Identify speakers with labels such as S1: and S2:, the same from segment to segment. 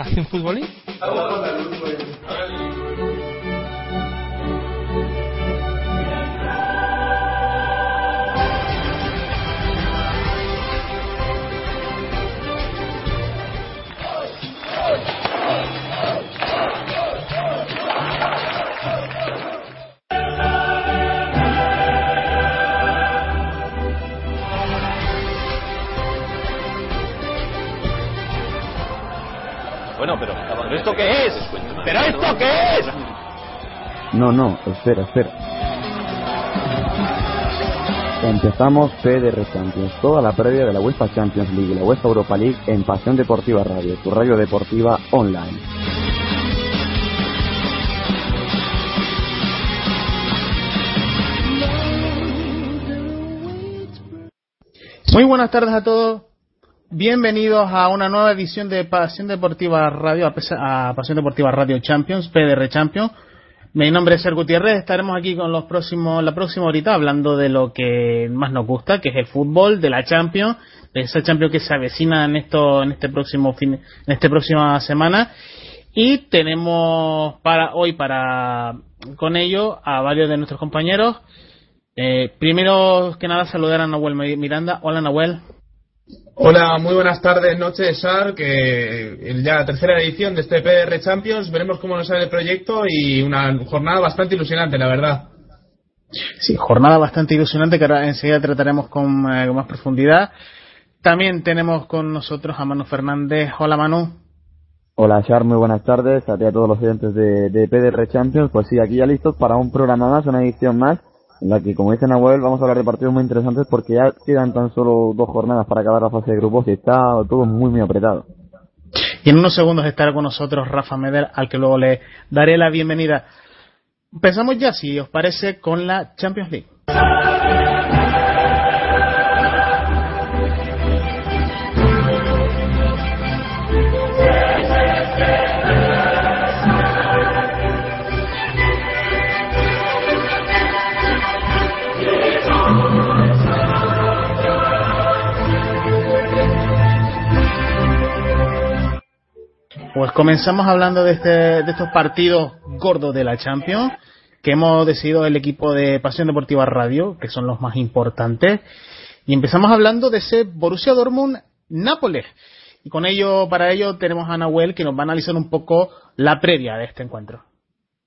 S1: ¿Hacen futbolín?
S2: Bueno, pero, ¿pero esto qué es? ¿Pero esto qué es?
S3: No, no, espera, espera. Empezamos PDR Champions, toda la previa de la UEFA Champions League y la UEFA Europa League en Pasión Deportiva Radio, tu radio deportiva online.
S1: Muy buenas tardes a todos. Bienvenidos a una nueva edición de Pasión Deportiva Radio, a Pasión Deportiva Radio Champions, PDR Champions. Mi nombre es Ser Gutiérrez. Estaremos aquí con los próximos, la próxima horita hablando de lo que más nos gusta, que es el fútbol, de la Champions, de esa Champions que se avecina en esto, en este próximo fin, en esta próxima semana. Y tenemos para hoy, para con ello, a varios de nuestros compañeros. Eh, primero que nada, saludar a Nahuel Miranda. Hola, Nahuel.
S4: Hola, muy buenas tardes, noches, Sar, que ya la tercera edición de este PR Champions, veremos cómo nos sale el proyecto y una jornada bastante ilusionante, la verdad.
S1: Sí, jornada bastante ilusionante que ahora enseguida trataremos con, eh, con más profundidad. También tenemos con nosotros a Manu Fernández. Hola, Manu.
S3: Hola Char, muy buenas tardes a ti y a todos los oyentes de, de PDR Champions. Pues sí, aquí ya listos para un programa más, una edición más, en la que, como dice Nahuel, vamos a hablar de partidos muy interesantes porque ya quedan tan solo dos jornadas para acabar la fase de grupos y está todo muy, muy apretado.
S1: Y en unos segundos estará con nosotros Rafa Meder, al que luego le daré la bienvenida. Empezamos ya, si os parece, con la Champions League. Pues comenzamos hablando de, este, de estos partidos gordos de la Champions que hemos decidido el equipo de Pasión Deportiva Radio, que son los más importantes. Y empezamos hablando de ese Borussia Dortmund Nápoles. Y con ello, para ello, tenemos a Nahuel que nos va a analizar un poco la previa de este encuentro.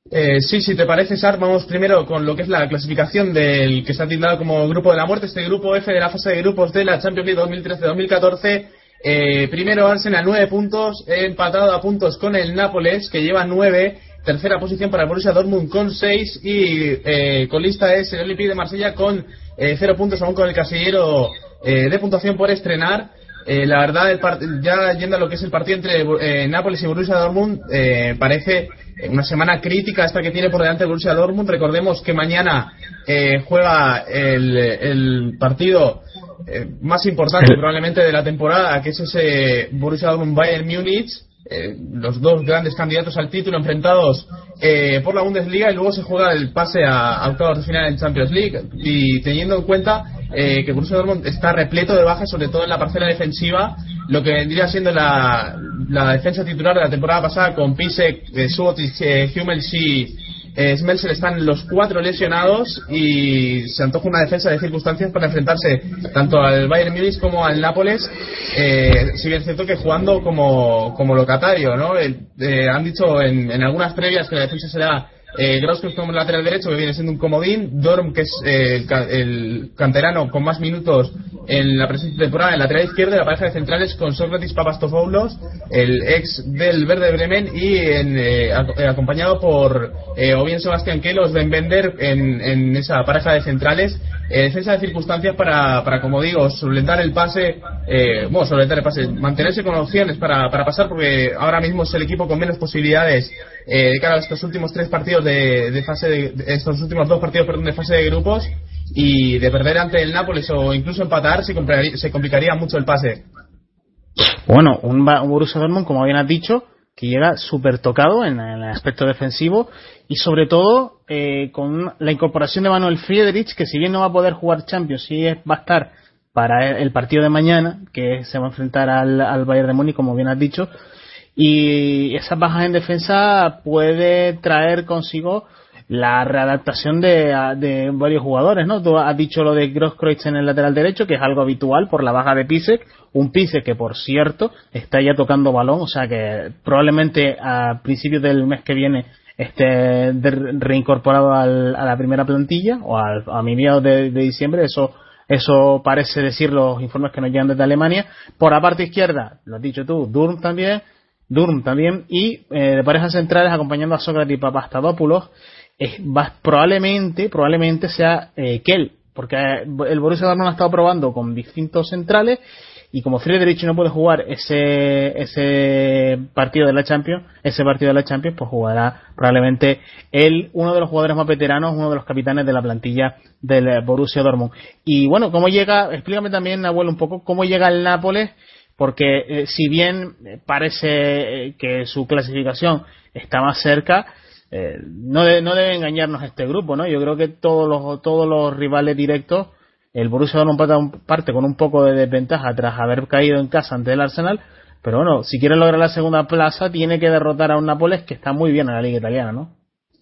S4: Eh, sí, si te parece, Sar, vamos primero con lo que es la clasificación del que está titulado como Grupo de la Muerte, este Grupo F de la fase de grupos de la Champions League 2013-2014. Eh, primero Arsenal, nueve puntos, empatado a puntos con el Nápoles, que lleva nueve. Tercera posición para Borussia Dortmund con 6 y eh, colista es el Olympique de Marsella con 0 puntos, aún con el casillero eh, de puntuación por estrenar. Eh, la verdad, el ya yendo a lo que es el partido entre eh, Nápoles y Borussia Dortmund, eh, parece una semana crítica esta que tiene por delante el Borussia Dortmund. Recordemos que mañana eh, juega el, el partido eh, más importante probablemente de la temporada, que es ese Borussia Dortmund Bayern Múnich. eh, los dos grandes candidatos al título enfrentados eh, por la Bundesliga y luego se juega el pase a, a octavos de final en Champions League y teniendo en cuenta eh, que Borussia Dortmund está repleto de bajas sobre todo en la parcela defensiva lo que vendría siendo la, la defensa titular de la temporada pasada con Pisek, eh, Subotic, eh, Hummels y eh, Smelser están los cuatro lesionados y se antoja una defensa de circunstancias para enfrentarse tanto al Bayern Múnich como al Nápoles, eh, si bien es cierto que jugando como, como locatario, ¿no? Eh, han dicho en, en algunas previas que la defensa será eh, Grauskopf como lateral derecho, que viene siendo un comodín, Dorm, que es eh, el, el canterano con más minutos en la presente temporada, en la lateral izquierda, la pareja de centrales con Sócrates Papastofoulos, el ex del Verde Bremen, y en, eh, eh, acompañado por eh, o bien Sebastián Kelos, Ben Bender, en, en esa pareja de centrales. Eh, defensa de circunstancias para, para, como digo, solventar el pase, eh, bueno, solventar el pase, mantenerse con opciones para, para pasar, porque ahora mismo es el equipo con menos posibilidades eh, de cara a estos últimos tres partidos de, de fase de, estos últimos dos partidos perdón, de fase de grupos y de perder ante el Nápoles o incluso empatar se complicaría, se complicaría mucho el pase.
S1: Bueno, un, un Borussia Dortmund, como bien has dicho, que llega súper tocado en, el aspecto defensivo y sobre todo eh, con la incorporación de Manuel Friedrich, que si bien no va a poder jugar Champions, sí va a estar para el partido de mañana, que se va a enfrentar al, al Bayern de Múnich, como bien has dicho, y esas bajas en defensa puede traer consigo la readaptación de, de, varios jugadores, ¿no? Tú has dicho lo de Grosskreutz en el lateral derecho, que es algo habitual por la baja de Pisek, un Pisek que por cierto está ya tocando balón, o sea que probablemente a principios del mes que viene esté reincorporado al, a la primera plantilla o al, a mediados de, de diciembre, eso eso parece decir los informes que nos llegan desde Alemania. Por la parte izquierda, lo has dicho tú, Durm también, Durm también, y eh, de parejas centrales acompañando a Sócrates y Papastadopoulos es, va, probablemente, probablemente sea eh, Kell, porque el Borussia Dortmund ha estado probando con distintos centrales y como Friedrich no puede jugar ese ese partido de la Champions, ese partido de la Champions, pues jugará probablemente él, uno de los jugadores más veteranos, uno de los capitanes de la plantilla del Borussia Dortmund. Y bueno, cómo llega, explícame también, abuelo, un poco cómo llega el Nápoles, porque eh, si bien parece eh, que su clasificación está más cerca, eh, no, no debe engañarnos este grupo, ¿no? Yo creo que todos los, todos los rivales directos, el Borussia Dortmund parte con un poco de desventaja tras haber caído en casa ante el Arsenal, pero bueno, si quiere lograr la segunda plaza, tiene que derrotar a un Nápoles que está muy bien en la liga italiana, ¿no?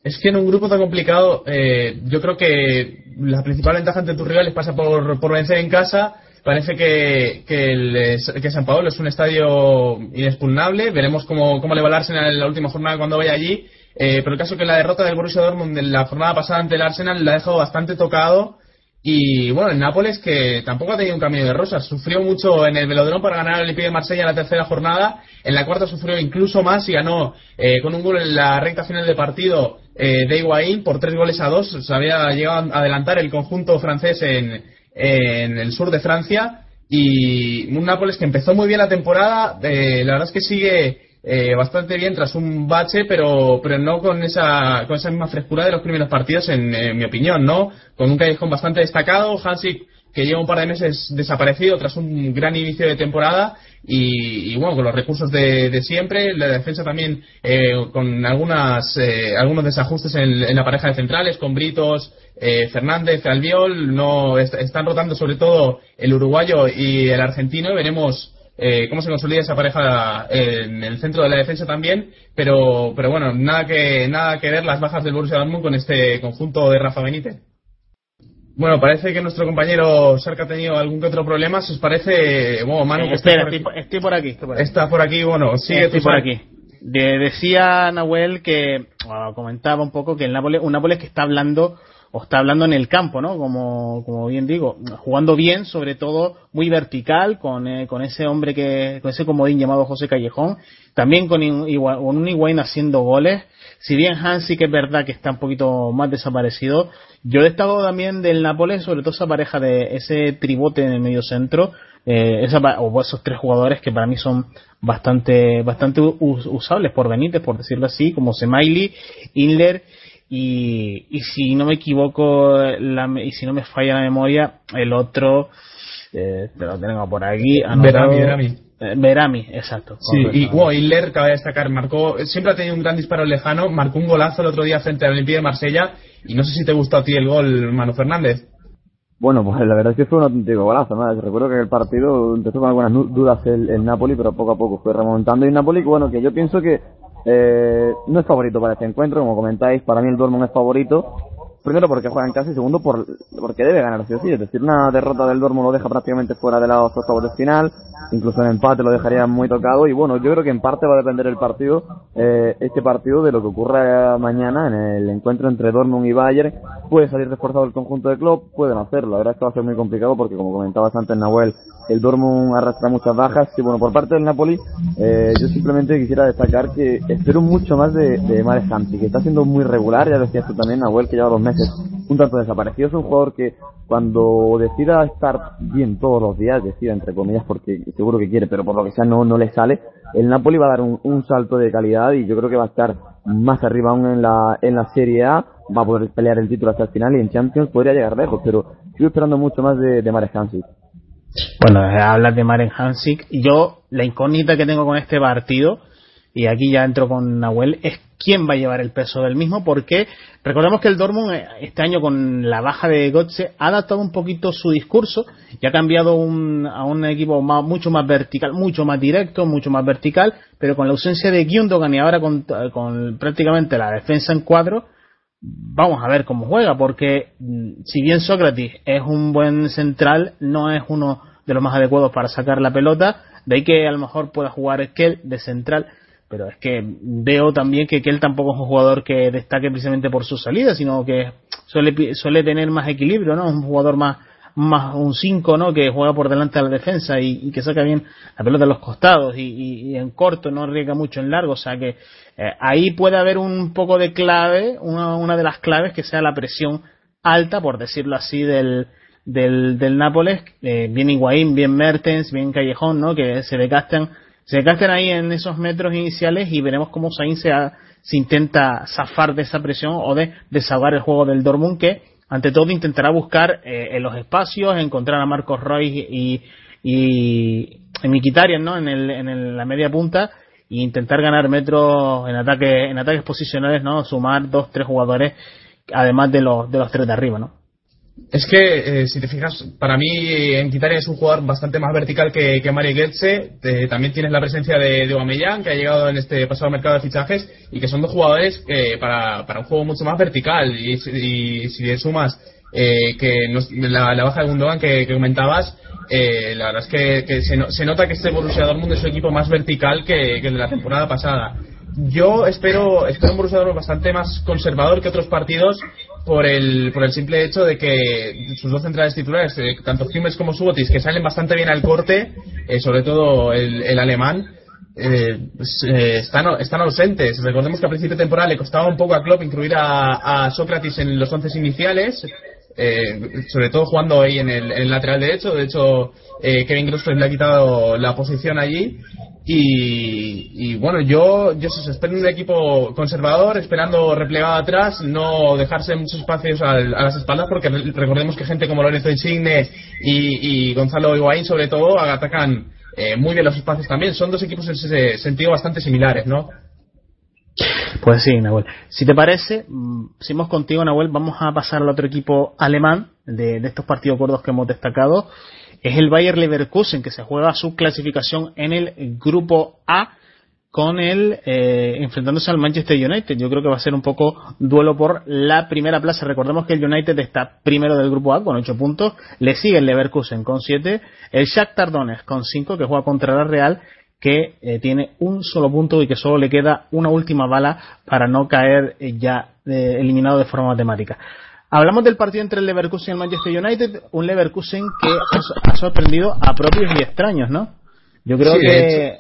S4: Es que en un grupo tan complicado, eh, yo creo que la principal ventaja ante tus rivales pasa por, por vencer en casa. Parece que, que, el, que San Paolo es un estadio inexpugnable. Veremos cómo, cómo le va Arsenal en la última jornada cuando vaya allí eh, pero el caso es que la derrota del Borussia Dortmund en la jornada pasada ante el Arsenal la ha dejado bastante tocado. Y bueno, el Nápoles que tampoco ha tenido un camino de rosas, sufrió mucho en el Velodrome para ganar al Olympique de Marsella en la tercera jornada, en la cuarta sufrió incluso más y ganó eh, con un gol en la recta final del partido eh, de Higuaín por tres goles a dos, se había llegado a adelantar el conjunto francés en, en el sur de Francia. Y un Nápoles que empezó muy bien la temporada, eh, la verdad es que sigue eh, bastante bien tras un bache, pero, pero no con esa, con esa misma frescura de los primeros partidos, en, mi opinión, ¿no? Con un callejón bastante destacado, Hansik que lleva un par de meses desaparecido tras un gran inicio de temporada y, bueno, con los recursos de, siempre, la defensa también eh, con algunas, eh, algunos desajustes en, la pareja de centrales, con Britos, eh, Fernández, Albiol, no están rotando sobre todo el uruguayo y el argentino, veremos eh, cómo se consolida esa pareja en el centro de la defensa también, pero, pero bueno, nada que, nada que ver las bajas del Borussia Dortmund con este conjunto de Rafa Benítez. Bueno, parece que nuestro compañero Sarka ha tenido algún que otro problema. ¿Os parece? Bueno, Manu,
S1: que espera, estoy, por estoy, por aquí,
S4: Está por aquí, bueno, sigue
S1: estoy por aquí. decía Nahuel que, comentaba un poco que el Nápoles, un Nápoles que está hablando o está hablando en el campo, ¿no? Como, como bien digo, jugando bien, sobre todo muy vertical, con, eh, con ese hombre que, con ese comodín llamado José Callejón, también con, con un Higuaín haciendo goles. Si bien Hansi que es verdad que está un poquito más desaparecido, yo destaco también del Nápoles, sobre todo esa pareja de ese tribote en el medio centro, eh, esa, o esos tres jugadores que para mí son bastante, bastante usables por Benítez, por decirlo así, como Semaili, Inler y, y si no me equivoco la, y si no me falla la memoria el otro eh, lo tengo por aquí
S4: Verami, Verami.
S1: Eh, Verami, exacto.
S4: Sí, y wow, Hiller, cabe destacar, marcó, siempre ha tenido un gran disparo lejano, marcó un golazo el otro día frente al Olympique de Marsella, y no sé si te gustó a ti el gol, Manu Fernández.
S3: Bueno, pues la verdad es que fue un auténtico golazo, ¿no? Recuerdo que el partido empezó con algunas dudas el, el Napoli, pero poco a poco fue remontando. Y el Napoli, bueno, que yo pienso que eh, no es favorito para este encuentro, como comentáis, para mí el Dortmund es favorito. Primero porque juega en casa y segundo por, porque debe ganar sí o sí. Es decir, una derrota del Dortmund lo deja prácticamente fuera de los octavos de final. Incluso en empate lo dejaría muy tocado. Y bueno, yo creo que en parte va a depender el partido, eh, este partido de lo que ocurra mañana en el encuentro entre Dortmund y Bayern. Puede salir reforzado el conjunto de club, pueden hacerlo. La verdad es que va a ser muy complicado porque como comentabas antes Nahuel, el Dortmund arrastra muchas bajas. Y bueno, por parte del Napoli, eh, yo simplemente quisiera destacar que espero mucho más de, de Mare que está siendo muy regular. Ya decías tú también, Nahuel, que lleva dos meses un tanto desaparecido. Es un jugador que cuando decida estar bien todos los días, decida entre comillas porque seguro que quiere, pero por lo que sea no, no le sale, el Napoli va a dar un, salto de calidad y yo creo que va a estar más arriba aún en la, en la Serie A, va a poder pelear el título hasta el final y en Champions podría llegar lejos, pero estoy esperando mucho más de, de Marek Hansik.
S1: Bueno, hablas de Marek Hansik. Yo, la incógnita que tengo con este partido, y aquí ya entro con Nahuel, es quién va a llevar el peso del mismo, porque recordemos que el Dortmund eh, este año con la baja de Götze ha adaptado un poquito su discurso y ha cambiado a un equipo mucho más vertical, mucho más directo, mucho más vertical, pero con la ausencia de Gundogan y ahora con, con prácticamente la defensa en cuadro, vamos a ver cómo juega, porque mm, si bien Sócrates es un buen central, no es uno de los más adecuados para sacar la pelota, de ahí que a lo mejor pueda jugar Esquel de central, pero es que veo también que él tampoco es un jugador que destaque precisamente por su salida, sino que suele, suele tener más equilibrio, ¿no? Un jugador más, más un 5, ¿no? Que juega por delante de la defensa y, que saca bien la pelota de los costados y, en corto no arriesga mucho en largo, o sea que eh, ahí puede haber un poco de clave, una, una de las claves que sea la presión alta, por decirlo así, del, del, del Nápoles, eh, bien Higuaín, bien Mertens, bien Callejón, ¿no? Que se decastan, se decastan ahí en esos metros iniciales y veremos cómo Sain se, se intenta zafar de esa presión o de desahogar el juego del Dortmund que ante todo intentará buscar eh, en los espacios, encontrar a Marcos Roy y, y, Miquitarian, ¿no? En, el, en la media punta e intentar ganar metros en ataque, en ataques posicionales, ¿no? Sumar dos, tres jugadores además de los, de los tres de arriba, ¿no?
S4: Es que, eh, si te fijas, para mí Entitaria es un jugador bastante más vertical que, que Mario Goetze. también tienes la presencia de, de que ha llegado en este pasado mercado de fichajes, y que son dos jugadores que para, para un juego mucho más vertical. Y, si le sumas eh, que la, baja de Gundogan que, comentabas, eh, la verdad es que, se, nota que este Borussia Dortmund es su equipo más vertical que, el de la temporada pasada. Yo espero, espero un Borussia bastante más conservador que otros partidos por el, por el simple hecho de que sus dos centrales titulares, eh, tanto Hummels como Subotis, que salen bastante bien al corte, eh, sobre todo el, alemán, eh, pues, están, están ausentes. Recordemos que a principio de temporada le costaba un poco a Klopp incluir a, a Sócrates en los once iniciales, sobre todo jugando ahí en el, en el lateral derecho. De hecho, Kevin Grossman le ha quitado la posición allí y, bueno, yo, yo espero un equipo conservador, esperando replegado atrás, no dejarse muchos espacios a, las espaldas, porque recordemos que gente como Lorenzo Insigne y, Gonzalo Higuaín, sobre todo, atacan eh, muy bien los espacios también. Son dos equipos en ese sentido bastante similares, ¿no?
S1: Pues sí, Nahuel. Si te parece, mm, seguimos contigo, Nahuel. Vamos a pasar al otro equipo alemán de, de estos partidos gordos que hemos destacado es el Bayer Leverkusen que se juega su clasificación en el grupo A con el eh, enfrentándose al Manchester United. Yo creo que va a ser un poco duelo por la primera plaza. Recordemos que el United está primero del grupo A con 8 puntos, le sigue el Leverkusen con 7, el Shakhtar Donetsk con 5 que juega contra la Real que eh, tiene un solo punto y que solo le queda una última bala para no caer eh, ya eliminado de forma matemática. Hablamos del partido entre el Leverkusen y el Manchester United, un Leverkusen que ha sorprendido a propios y extraños, ¿no? Yo creo que...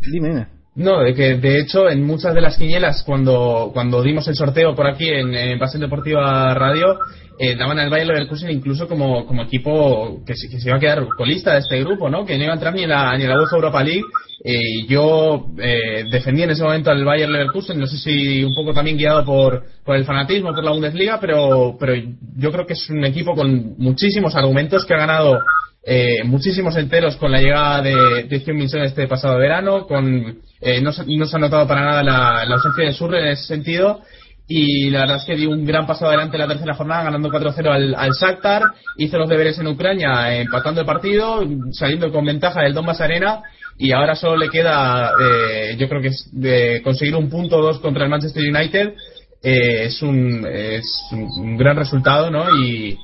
S4: Dime, dime. No, de que de hecho en muchas de las quinielas cuando, cuando dimos el sorteo por aquí en, en Pasión Deportiva Radio eh, daban al Bayern Leverkusen incluso como, como equipo que se, que se iba a quedar colista de este grupo, ¿no? Que no iba a entrar ni en la, ni en la UEFA Europa League. Eh, yo eh, defendí en ese momento al Bayern Leverkusen, no sé si un poco también guiado por, por el fanatismo, por la Bundesliga, pero, pero yo creo que es un equipo con muchísimos argumentos que ha ganado eh, muchísimos enteros con la llegada de, de Minson este pasado verano, con eh, no, no, se ha notado para nada la, ausencia de Surre en ese sentido y la verdad es que dio un gran paso adelante en la tercera jornada ganando 4-0 al, al Shakhtar, hizo los deberes en Ucrania empatando el partido, saliendo con ventaja del Donbass Arena y ahora solo le queda eh, yo creo que es de conseguir un punto dos contra el Manchester United eh, es, un, es un gran resultado ¿no? y,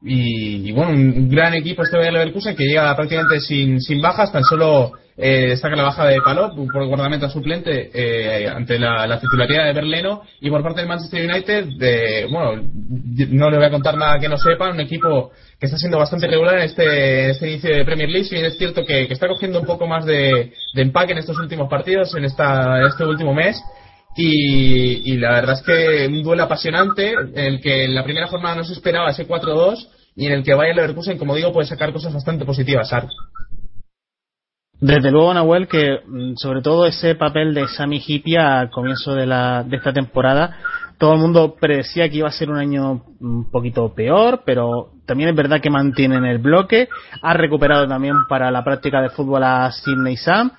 S4: y, bueno, un gran equipo este de Leverkusen que llega prácticamente sin, sin bajas, tan solo eh, destaca la baja de Palop por guardameta suplente eh, ante la, titularidad de Berleno y por parte del Manchester United, de, bueno, no le voy a contar nada que no sepan, un equipo que está siendo bastante regular en este, este inicio de Premier League, y es cierto que, está cogiendo un poco más de, empaque en estos últimos partidos, en, esta, este último mes. Y, la verdad es que un duelo apasionante en el que en la primera jornada no se esperaba ese 4-2 y en el que Bayern Leverkusen, como digo, puede sacar cosas bastante positivas.
S1: Desde luego, Nahuel, que mm, sobre todo ese papel de Sami Hipia al comienzo de, la, de esta temporada, todo el mundo predecía que iba a ser un año un poquito peor, pero también es verdad que mantienen el bloque. Ha recuperado también para la práctica de fútbol a Sidney Sam.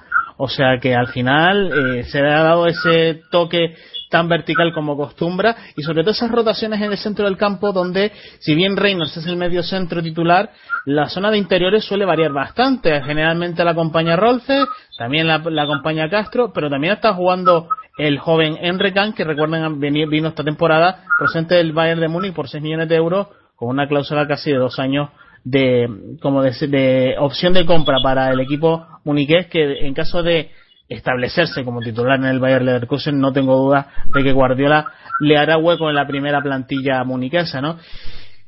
S1: O sea que al final eh, se le ha dado ese toque tan vertical como acostumbra y sobre todo esas rotaciones en el centro del campo donde si bien Reynolds es el medio centro titular la zona de interiores suele variar bastante. Generalmente la acompaña Rolfe también la, acompaña Castro pero también está jugando el joven Enrecan que recuerden vino esta temporada procedente del Bayern de Múnich por 6 millones de euros con una cláusula casi de dos años de como de, de opción de compra para el equipo muniqués que en caso de establecerse como titular en el Bayern Leverkusen, no tengo duda de que Guardiola le hará hueco en la primera plantilla muniquesa, ¿no?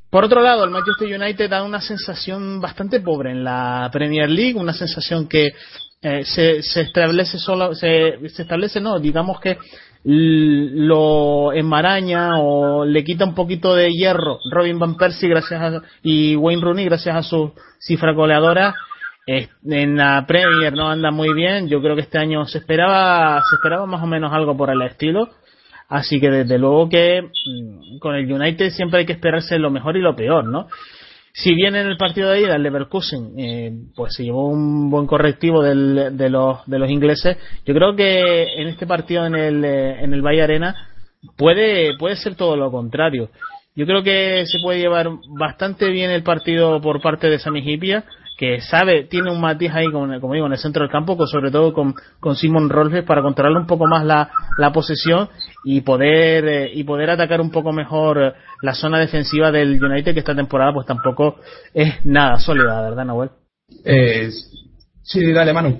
S1: Por otro lado, el Manchester United da una sensación bastante pobre en la Premier League, una sensación que eh, se, se, establece solo, se, se establece, no, digamos que lo enmaraña o le quita un poquito de hierro Robin Van Persie gracias a, y Wayne Rooney gracias a su cifra goleadora en la Premier no anda muy bien. Yo creo que este año se esperaba, se esperaba más o menos algo por el estilo. Así que desde luego que mm, con el United siempre hay que esperarse lo mejor y lo peor, ¿no? Si bien en el partido de ida el Leverkusen eh, pues se llevó un buen correctivo de, los, de los ingleses, yo creo que en este partido en el, eh, en el Valle Arena puede, puede ser todo lo contrario. Yo creo que se puede llevar bastante bien el partido por parte de Sami Hipia que sabe, tiene un matiz ahí, como, como digo, en el centro del campo, sobre todo con, con Simon Rolfes para controlar un poco más la, la posesión y poder, eh, y poder atacar un poco mejor eh, la zona defensiva del United, que esta temporada pues tampoco es nada sólida, ¿verdad, Nahuel?
S4: Eh, sí, dale, Manu.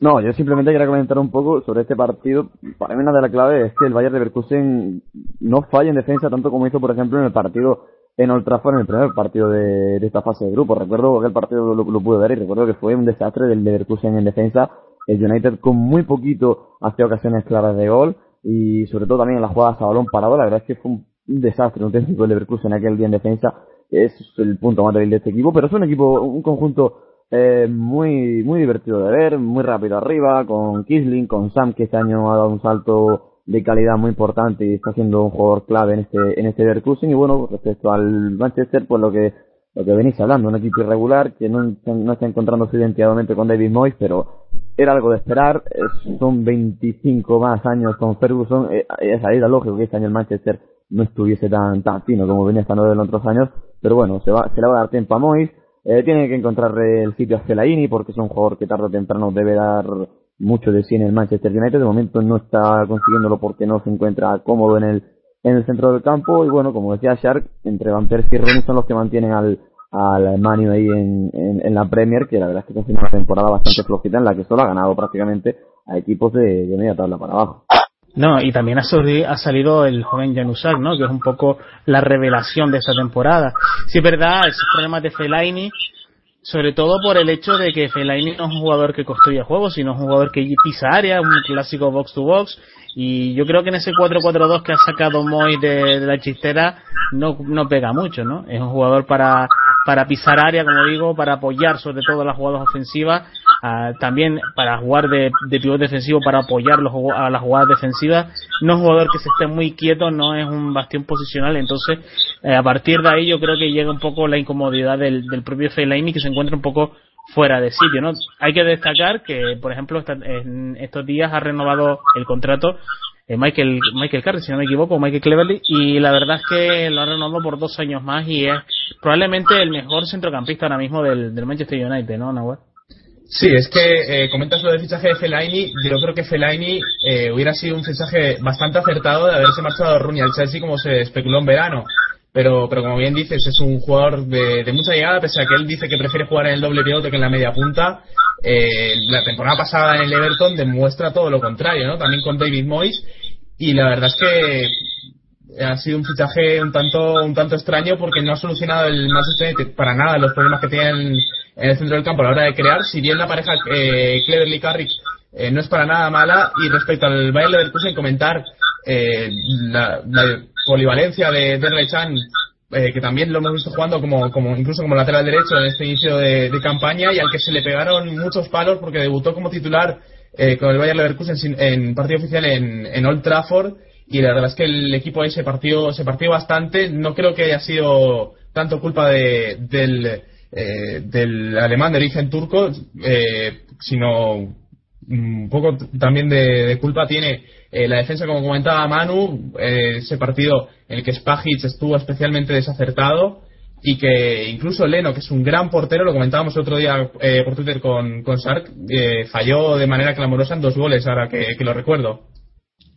S3: No, yo simplemente quería comentar un poco sobre este partido. Para mí una de las claves es que el Bayern de Leverkusen no falla en defensa tanto como hizo, por ejemplo, en el partido en Old Trafford en el primer partido de, esta fase de grupo. Recuerdo que el partido lo, pude ver y recuerdo que fue un desastre del Leverkusen en defensa. El United con muy poquito hacía ocasiones claras de gol y sobre todo también en las jugadas a balón parado. La verdad es que fue un, desastre, un técnico del Leverkusen aquel día en defensa. Es el punto más débil de este equipo, pero es un equipo, un conjunto eh, muy muy divertido de ver, muy rápido arriba, con Kisling, con Sam que este año ha dado un salto de calidad muy importante y está siendo un jugador clave en este en este Leverkusen. Y bueno respecto al Manchester pues lo que lo que venís hablando un equipo irregular que no, no está encontrando su con David Moyes pero era algo de esperar. Son 25 más años con Ferguson. Eh, era lógico que este año el Manchester no estuviese tan tan fino como venía estando en otros años pero bueno se va se le va a dar tiempo a Moyes. Eh, tiene que encontrar el sitio a Fellaini porque es un jugador que tarde o temprano debe dar mucho de sí en el Manchester United. De momento no está consiguiéndolo porque no se encuentra cómodo en el, en el centro del campo. Y bueno, como decía Shark, entre Van Persie y Rooney son los que mantienen al, al ahí en, en, la Premier, que la verdad es que continúa una temporada bastante flojita en la que solo ha ganado prácticamente a equipos de, media tabla para abajo.
S1: No, y también ha, ha salido el joven Janusak, ¿no? Que es un poco la revelación de esta temporada. Si es verdad, esos problemas de Fellaini sobre todo por el hecho de que Fellaini no es un jugador que construye juegos, sino un jugador que pisa área, un clásico box to box, y yo creo que en ese 4-4-2 que ha sacado Moy de, la chistera no, no pega mucho, ¿no? Es un jugador para, para pisar área, como digo, para apoyar sobre todo las jugadas ofensivas, ah, también para jugar de, de pivote defensivo, para apoyar los, a las jugadas defensivas. No es un jugador que se esté muy quieto, no es un bastión posicional, entonces eh, a partir de ahí yo creo que llega un poco la incomodidad del, del propio Fellaini que se encuentra un poco fuera de sitio, ¿no? Hay que destacar que, por ejemplo, en estos días ha renovado el contrato eh, Michael Michael Carter, si no me equivoco, Michael Cleverly, y la verdad es que lo ha renovado por dos años más y es probablemente el mejor centrocampista ahora mismo del, del Manchester United, ¿no, Nahuel?
S4: Sí, es que eh, comentas lo del fichaje de Fellaini. Yo creo que Fellaini eh, hubiera sido un fichaje bastante acertado de haberse marchado a Rooney al Chelsea como se especuló en verano pero, pero como bien dices, es un jugador de, mucha llegada, pese a que él dice que prefiere jugar en el doble pivote que en la media punta. Eh, la temporada pasada en el Everton demuestra todo lo contrario, ¿no? También con David Moyes. Y la verdad es que ha sido un fichaje un tanto un tanto extraño porque no ha solucionado el Manchester United para nada los problemas que tienen en el centro del campo a la hora de crear. Si bien la pareja eh, Cleverly Carrick eh, no es para nada mala. Y respecto al Bayern Leverkusen, comentar eh, la, polivalencia de Derle Chan, eh, que también lo hemos visto jugando como, como incluso como lateral derecho en este inicio de, campaña y al que se le pegaron muchos palos porque debutó como titular eh, con el Bayern Leverkusen en partido oficial en, en, Old Trafford y la verdad es que el equipo ahí se partió, se partió bastante. No creo que haya sido tanto culpa de, del, eh, del alemán de origen turco, sino un poco también de, culpa tiene eh, la defensa, como comentaba Manu, eh, ese partido en el que Spajic estuvo especialmente desacertado y que incluso Leno, que es un gran portero, lo comentábamos otro día eh, por Twitter con, con Sark, falló de manera clamorosa en dos goles, ahora que lo recuerdo.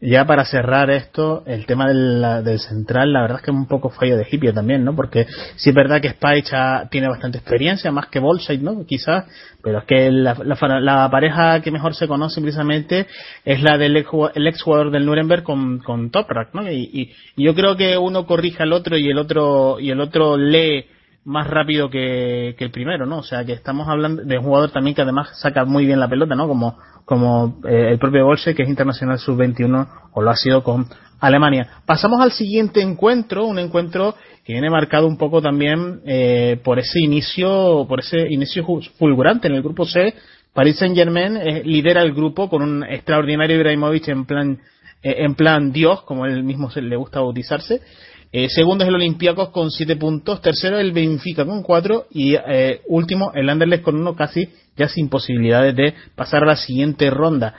S1: Ya para cerrar esto, el tema del, del, central, la verdad es que es un poco fallo de Hipio también, ¿no? Porque sí es verdad que Spike tiene bastante experiencia, más que Bolshoi, ¿no? Quizás, pero es que la, la, pareja que mejor se conoce precisamente es la del ex, jugador del Nuremberg con, con Toprak, ¿no? Y, y, yo creo que uno corrige al otro y el otro, y el otro lee más rápido que, que el primero, ¿no? O sea que estamos hablando de un jugador también que además saca muy bien la pelota, ¿no? Como como eh, el propio Bolse, que es internacional sub-21 o lo ha sido con Alemania. Pasamos al siguiente encuentro, un encuentro que viene marcado un poco también eh, por ese inicio, por ese inicio fulgurante en el grupo C. Paris Saint Germain eh, lidera el grupo con un extraordinario Ibrahimovic en plan, en plan Dios, como él mismo se le gusta bautizarse. Segundo es el Olympiacos con siete puntos, tercero el Benfica con cuatro y último el Anderlecht con uno casi ya sin posibilidades de pasar a la siguiente ronda.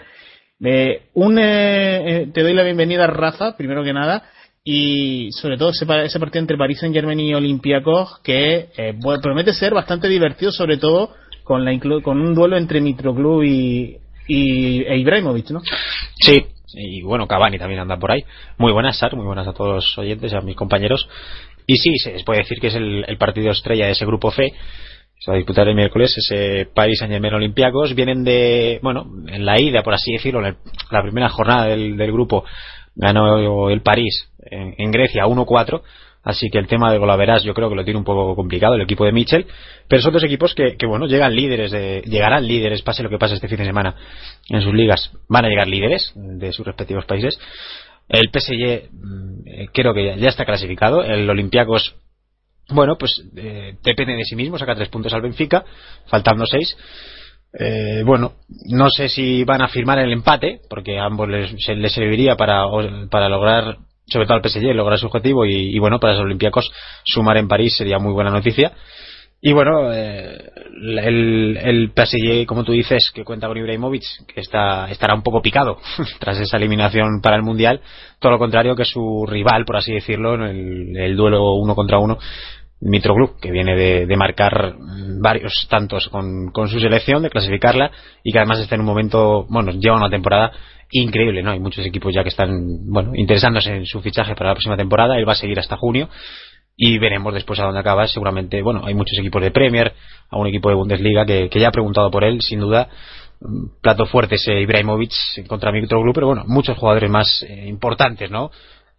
S1: Eh, un, eh, te doy la bienvenida, Rafa, primero que nada, y sobre todo ese, ese partido entre París Saint Germain y Olympiacos que eh, promete ser bastante divertido, sobre todo con, la con un duelo entre Mitroclub y, y e Ibrahimovic, ¿no?
S5: Sí, y bueno, Cavani también anda por ahí. Muy buenas, Sar, muy buenas a todos los oyentes a mis compañeros. Y sí, se puede decir que es el, el partido estrella de ese grupo F se va a disputar el miércoles ese Paris Saint Germain vienen de bueno en la ida por así decirlo en la primera jornada del, grupo ganó el París en, Grecia 1-4 así que el tema de golaveras yo creo que lo tiene un poco complicado el equipo de Mitchell pero son dos equipos que, bueno llegan líderes de, llegarán líderes pase lo que pase este fin de semana en sus ligas van a llegar líderes de sus respectivos países el PSG mm, creo que ya está clasificado el Olympiacos bueno, pues eh, depende de sí mismo, saca tres puntos al Benfica, faltando seis. Eh, bueno, no sé si van a firmar el empate, porque a ambos les, les serviría para, para lograr, sobre todo al PSG, lograr su objetivo y, bueno, para los Olympiacos sumar en París sería muy buena noticia. Y bueno, eh, el, el PSG, como tú dices, que cuenta con Ibrahimovic, que está, estará un poco picado tras esa eliminación para el Mundial, todo lo contrario que su rival, por así decirlo, en el, el duelo uno contra uno, Mitroglou, que viene de, marcar varios tantos con, su selección, de clasificarla y que además está en un momento, bueno, lleva una temporada increíble, ¿no? Hay muchos equipos ya que están, bueno, interesándose en su fichaje para la próxima temporada. Él va a seguir hasta junio y veremos después a dónde acaba. Seguramente, bueno, hay muchos equipos de Premier, a un equipo de Bundesliga que, ya ha preguntado por él, sin duda. Plato fuerte ese Ibrahimovic contra Mitroglou, pero bueno, muchos jugadores más eh, importantes, ¿no?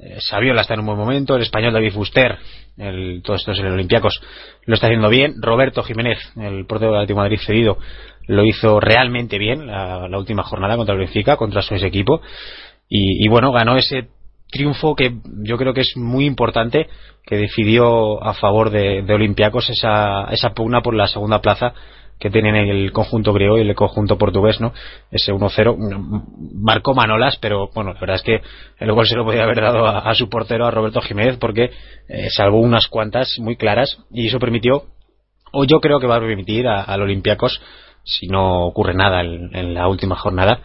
S5: Eh, Saviola está en un buen momento, el español David Fuster, el, todos estos en el Olympiacos lo está haciendo bien, Roberto Jiménez, el portero de Atlético Madrid cedido, lo hizo realmente bien la, última jornada contra el Benfica, contra su equipo, y, bueno, ganó ese triunfo que yo creo que es muy importante, que decidió a favor de, de Olympiacos esa, esa pugna por la segunda plaza que tienen el conjunto griego y el conjunto portugués, ¿no? Ese 1-0 marcó Manolas, pero bueno, la verdad es que el gol se lo podía haber dado a, su portero, a Roberto Jiménez, porque eh, salvó unas cuantas muy claras y eso permitió, o yo creo que va a permitir al Olympiacos, si no ocurre nada en, la última jornada,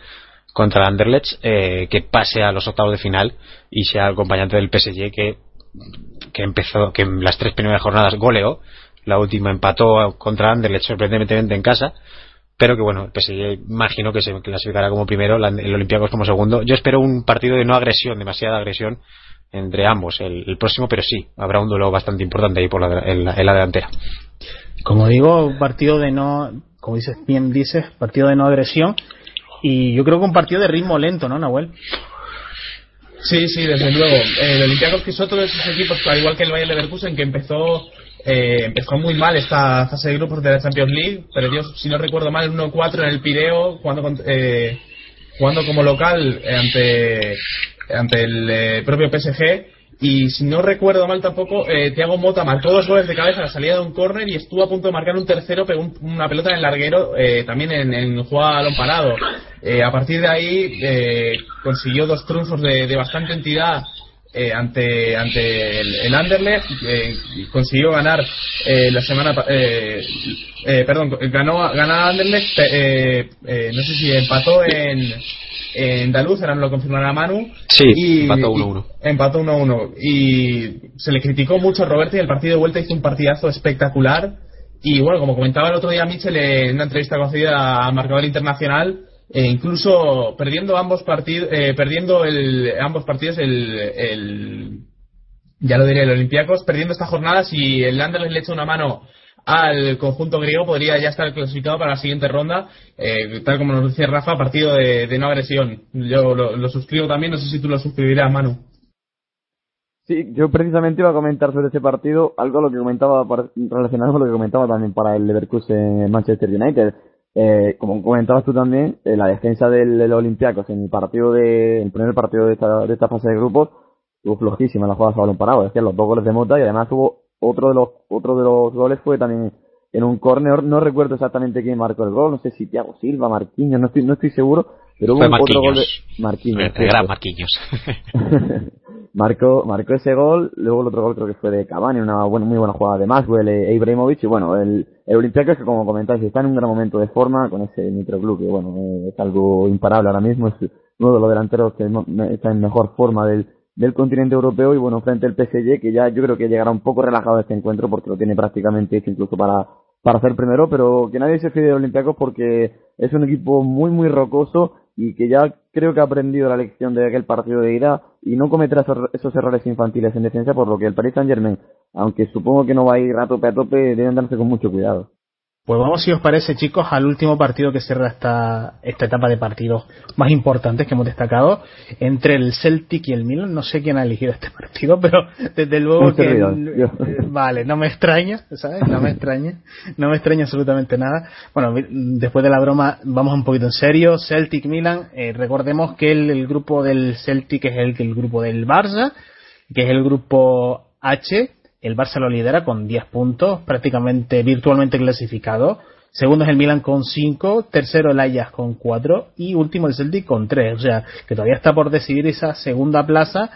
S5: contra el Anderlecht, eh, que pase a los octavos de final y sea el acompañante del PSG que que empezó, que en las tres primeras jornadas goleó la última empató contra Anderlecht sorprendentemente en casa. Pero que bueno, pues imagino que se clasificará como primero, el Olympiacos como segundo. Yo espero un partido de no agresión, demasiada agresión entre ambos el, próximo, pero sí, habrá un duelo bastante importante ahí por la, en, la, delantera.
S1: Como digo, partido de no, como dices bien dices, partido de no agresión y yo creo que un partido de ritmo lento, ¿no, Nahuel?
S4: Sí, sí, desde luego. El Olympiacos que es otro de esos equipos, al igual que el Bayern Leverkusen, que empezó eh, empezó muy mal esta fase de grupos de la Champions League, perdió, si no recuerdo mal, 1-4 en el Pireo, jugando, eh, jugando como local ante, ante el eh, propio PSG. Y si no recuerdo mal tampoco, eh, Thiago Mota marcó dos goles de cabeza a la salida de un córner y estuvo a punto de marcar un tercero, pegó una pelota en el larguero, eh, también en, en jugada balón parado. a partir de ahí consiguió dos triunfos de, de bastante entidad eh, ante ante el, el Anderlecht eh, consiguió ganar eh, la semana eh, eh, perdón ganó ganar Anderlecht eh, eh, no sé si empató en en Daluz ahora lo confirmará Manu
S5: Sí,
S4: y,
S5: empató 1-1.
S4: y- empató 1-1 y se le criticó mucho a Roberto y el partido de vuelta hizo un partidazo espectacular y bueno como comentaba el otro día Michel en una entrevista concedida a Marcador Internacional e incluso perdiendo ambos partidos perdiendo el, ambos partidos el, ya lo diré el Olympiacos perdiendo esta jornada si el Anderlecht le echa una mano al conjunto griego podría ya estar clasificado para la siguiente ronda. Eh, tal como nos decía Rafa partido de, no agresión. Yo lo, suscribo también no sé si tú lo suscribirás Manu.
S3: Sí, yo precisamente iba a comentar sobre ese partido algo lo que comentaba relacionado con lo que comentaba también para el Leverkusen Manchester United. Eh, como comentabas tú también, eh, la defensa del, del Olympiacos en el partido de, el primer partido de esta, de esta fase de grupos, estuvo flojísima la jugada a balón parado, decía los dos goles de Mota y además hubo otro de los, otro de los goles fue también en un córner, no recuerdo exactamente quién marcó el gol, no sé si Thiago Silva, Marquinhos, no estoy, no estoy seguro, pero hubo
S5: Fue
S3: un- otro gol de
S5: Marquinhos.
S3: Marquinhos.
S5: El gran. Marquinhos.
S3: marcó, marcó ese gol, luego el otro gol creo que fue de Cavani, una buena, muy buena jugada de Maxwell e Ibrahimovic, y bueno, el, el Olympiacos que como comentáis está en un gran momento de forma con ese microclub, que bueno, eh, es algo imparable ahora mismo, es uno de los delanteros que está en mejor forma del, del continente europeo y bueno, frente al PSG que ya yo creo que llegará un poco relajado a este encuentro porque lo tiene prácticamente hecho incluso para, para ser primero, pero que nadie se fíe de Olympiacos porque es un equipo muy muy rocoso y que ya creo que ha aprendido la lección de aquel partido de ida y no cometerá esos errores infantiles en defensa, por lo que el Paris Saint Germain, aunque supongo que no va a ir a tope a tope, deben darse con mucho cuidado.
S1: Pues vamos, si os parece, chicos, al último partido que cierra esta, esta etapa de partidos más importantes que hemos destacado entre el Celtic y el Milan. No sé quién ha elegido este partido, pero desde luego que. eh, Vale, no me extraña, ¿sabes? No me extraña. No me extraña absolutamente nada. Bueno, después de la broma, vamos un poquito en serio. Celtic-Milan, eh, recordemos que el, el grupo del Celtic es el, el grupo del Barça, que es el grupo H. El Barça lo lidera con 10 puntos, prácticamente virtualmente clasificado. Segundo es el Milan con 5, tercero el Ajax con 4 y último el Celtic con 3. O sea, que todavía está por decidir esa segunda plaza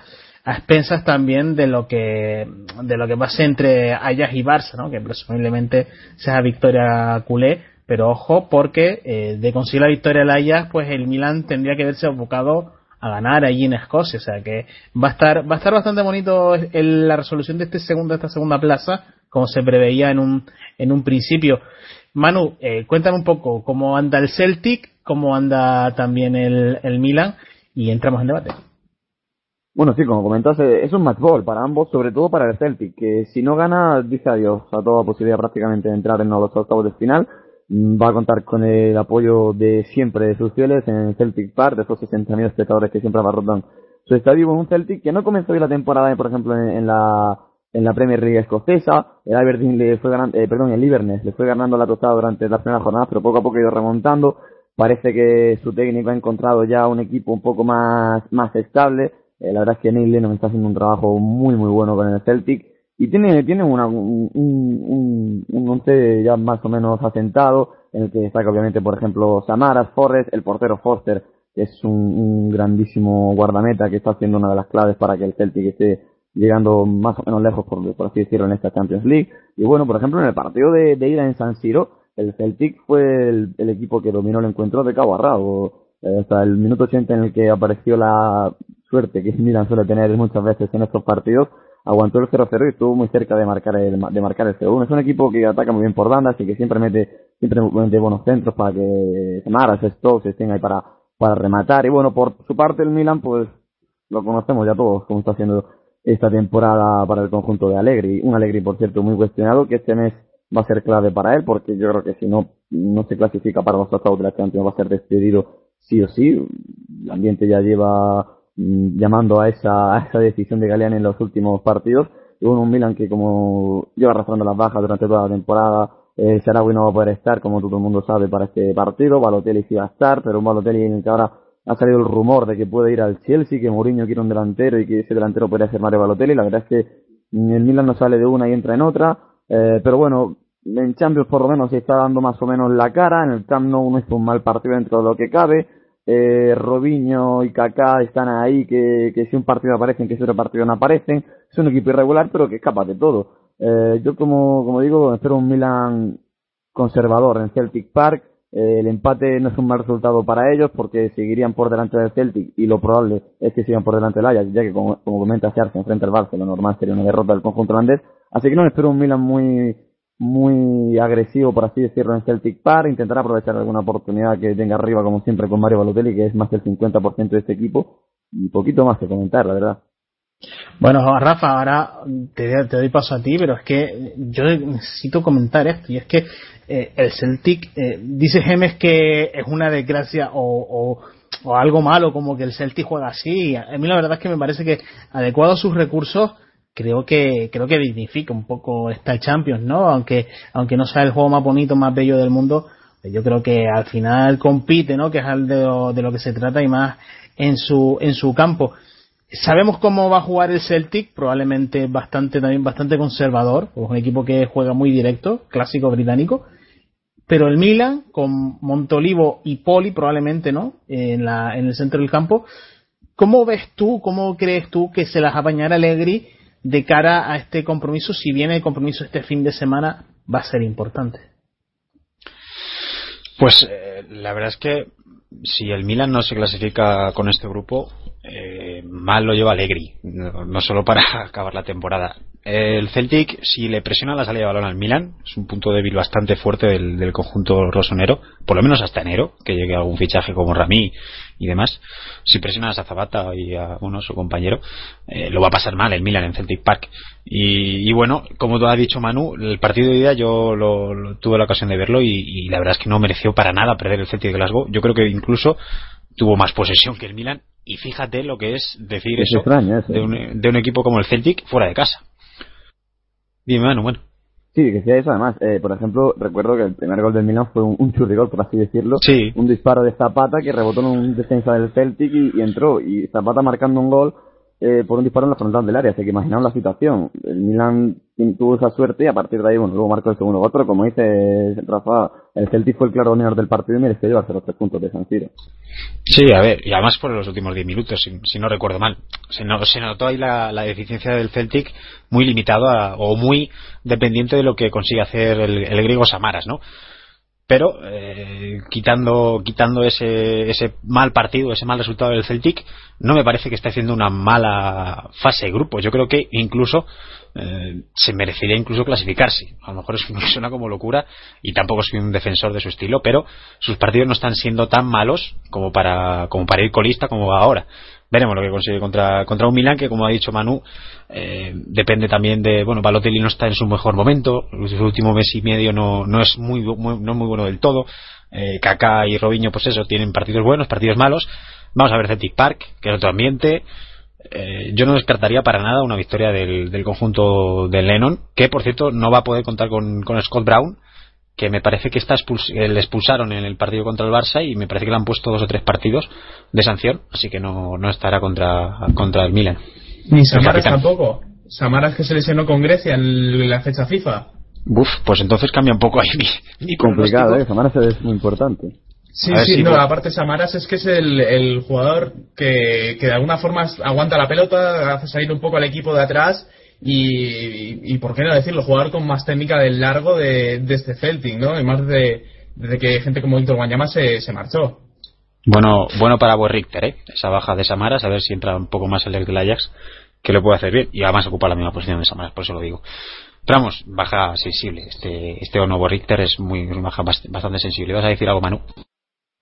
S1: a expensas también de lo que de lo que pase entre Ajax y Barça, ¿no? que presumiblemente sea victoria culé, pero ojo porque eh, de conseguir la victoria del Ajax, pues el Milan tendría que verse abocado a ganar allí en Escocia, o sea que va a estar va a estar bastante bonito el- la resolución de este segundo esta segunda plaza, como se preveía en un en un principio. Manu, eh, cuéntame un poco cómo anda el Celtic, cómo anda también el, el Milan y entramos en debate.
S3: Bueno, sí, como comentas, eh, es un match ball para ambos, sobre todo para el Celtic, que si no gana, dice adiós a toda posibilidad prácticamente de entrar en los octavos de final. Va a contar con el apoyo de siempre de sus fieles en Celtic Park, de esos 60.000 espectadores que siempre abarrotan su estadio un Celtic que no comenzó bien la temporada, por ejemplo, en, la en la Premier League escocesa. El Aberdeen le fue ganando, eh, perdón, el Inverness le fue ganando la tostada durante las primeras jornadas, pero poco a poco ha ido remontando. Parece que su técnico ha encontrado ya un equipo un poco más, más estable. Eh, la verdad es que Neil Lennon está haciendo un trabajo muy muy bueno con el Celtic y tiene tiene una, un, un, once ya más o menos asentado en el que destaca obviamente por ejemplo Samaras, Forrest, el portero Foster que es un, grandísimo guardameta que está haciendo una de las claves para que el Celtic esté llegando más o menos lejos por, por así decirlo en esta Champions League. Y bueno por ejemplo en el partido de, de ida en San Siro el Celtic fue el, equipo que dominó el encuentro de cabo a Eh, hasta el minuto 80 en el que apareció la suerte que Milan suele tener muchas veces en estos partidos, aguantó el 0-0 y estuvo muy cerca de marcar el, de marcar el 0-1. Es un equipo que ataca muy bien por bandas y que siempre mete, siempre mete buenos centros para que Samaras, Stokes estén ahí para, para rematar. Y bueno, por su parte el Milan, pues lo conocemos ya todos cómo está haciendo esta temporada para el conjunto de Allegri. Un Allegri, por cierto, muy cuestionado, que este mes va a ser clave para él, porque yo creo que si no, no se clasifica para los octavos de la Champions, va a ser despedido sí o sí. El ambiente ya lleva llamando a esa, a esa decisión de Galeani en los últimos partidos. Y bueno, un Milan que como lleva arrastrando las bajas durante toda la temporada, eh, Sarawi no va a poder estar, como todo el mundo sabe, para este partido. Balotelli sí va a estar, pero un Balotelli en el que ahora ha salido el rumor de que puede ir al Chelsea, que Mourinho quiere un delantero y que ese delantero podría ser Mario Balotelli. La verdad es que mm, el Milan no sale de una y entra en otra. Eh, pero bueno, en Champions por lo menos se está dando más o menos la cara. En el Camp Nou no es un mal partido dentro de lo que cabe. Eh, Robinho y Kaká están ahí, que, que si un partido aparecen, que si otro partido no aparecen. Es un equipo irregular, pero que es capaz de todo. Eh, yo, como, como digo, espero un Milan conservador en Celtic Park. Eh, el empate no es un mal resultado para ellos porque seguirían por delante del Celtic y lo probable es que sigan por delante del Ajax, ya que como, como comenta se enfrenta al Barça, normal sería una derrota del conjunto holandés. Así que no espero un Milan muy muy agresivo, por así decirlo, en Celtic Park, intentar aprovechar alguna oportunidad que tenga arriba, como siempre, con Mario Balotelli, que es más del 50% de este equipo, y poquito más que comentar, la verdad.
S1: Bueno, Rafa, ahora te, doy paso a ti, pero es que yo necesito comentar esto, y es que eh, el Celtic, eh, dice Gemes que es una desgracia o, o, algo malo, como que el Celtic juega así. A mí la verdad es que me parece que adecuado a sus recursos, creo que creo que dignifica un poco esta Champions, ¿no? Aunque aunque no sea el juego más bonito, más bello del mundo, pues yo creo que al final compite, ¿no? Que es al de lo, de lo que se trata y más en su en su campo. Sabemos cómo va a jugar el Celtic, probablemente bastante también bastante conservador, es un equipo que juega muy directo, clásico británico. Pero el Milan, con Montolivo y Poli, probablemente, ¿no? En, la, en el centro del campo. ¿Cómo ves tú, cómo crees tú que se las apañará Allegri de cara a este compromiso, si viene el compromiso este fin de semana, va a ser importante.
S5: Pues eh, la verdad es que si el Milan no se clasifica con este grupo, eh, mal lo lleva Allegri, no, solo para acabar la temporada. El Celtic, si le presiona la salida de balón al Milan, es un punto débil bastante fuerte del, conjunto rosonero, por lo menos hasta enero, que llegue algún fichaje como Rami y demás. Si presionas a Zapata y a uno, su compañero, eh, lo va a pasar mal el Milan en Celtic Park. Y, bueno, como has dicho Manu, el partido de ida yo lo, tuve la ocasión de verlo y, y, la verdad es que no mereció para nada perder el Celtic de Glasgow. Yo creo que incluso tuvo más posesión que el Milan y fíjate lo que es decir eso, de, un, de un equipo como el Celtic fuera de casa. Dime, Manu, bueno.
S3: Sí, que sea eso además. Eh, por ejemplo, recuerdo que el primer gol del Milan fue un, un churrigol, por así decirlo.
S5: Sí.
S3: Un disparo de Zapata que rebotó en un defensa del Celtic y, y entró. Y Zapata marcando un gol eh, por un disparo en la frontal del área, así que imaginaos la situación. El Milan tuvo esa suerte y a partir de ahí, bueno, luego marcó el segundo gol, pero como dice Rafa, el Celtic fue el claro dominador del partido y mereció llevarse los tres puntos de San Siro.
S5: Sí, a ver, y además por los últimos diez minutos, si, no recuerdo mal. Se, se notó ahí la, deficiencia del Celtic muy limitada o muy dependiente de lo que consigue hacer el, el griego Samaras, ¿no? pero eh, quitando quitando ese, ese mal partido, ese mal resultado del Celtic, no me parece que esté haciendo una mala fase de grupo. Yo creo que incluso eh, se merecería incluso clasificarse. A lo mejor es, suena como locura y tampoco soy un defensor de su estilo, pero sus partidos no están siendo tan malos como para como para ir colista como va ahora. Veremos lo que consigue contra, contra un Milan que como ha dicho Manu eh, depende también de bueno Balotelli no está en su mejor momento su último mes y medio no, no es muy, no muy bueno del todo. Eh, y Robinho pues eso tienen partidos buenos partidos malos. Vamos a ver Celtic Park que es otro ambiente eh, yo no descartaría para nada una victoria del, del conjunto de Lennon que por cierto no va a poder contar con, con Scott Brown que me parece que está eh, le expulsaron en el partido contra el Barça y me parece que le han puesto dos o tres partidos de sanción, así que no, no estará contra, contra el Milan.
S4: Ni Samaras tampoco. Samaras que se lesionó con Grecia en la fecha FIFA.
S5: Uf, pues entonces cambia un poco ahí mi,
S3: Complicado, ¿eh? Samaras es muy importante.
S4: Sí, sí, no, aparte Samaras es que es el, el jugador que, que de alguna forma aguanta la pelota, hace salir un poco al equipo de atrás y, y, por qué no decirlo, jugador con más técnica del largo de, de este Celtic, ¿no? Y más de, desde que gente como Víctor Guanyama se, se marchó.
S5: Bueno, bueno para Bo Richter, ¿eh? Esa baja de Samaras, a ver si entra un poco más el del Ajax, que le puede hacer bien. Y además ocupa la misma posición de Samaras, por eso lo digo. Pero vamos, baja sensible. Este, este nuevo Richter es muy, baja bastante sensible. ¿Vas a decir algo, Manu?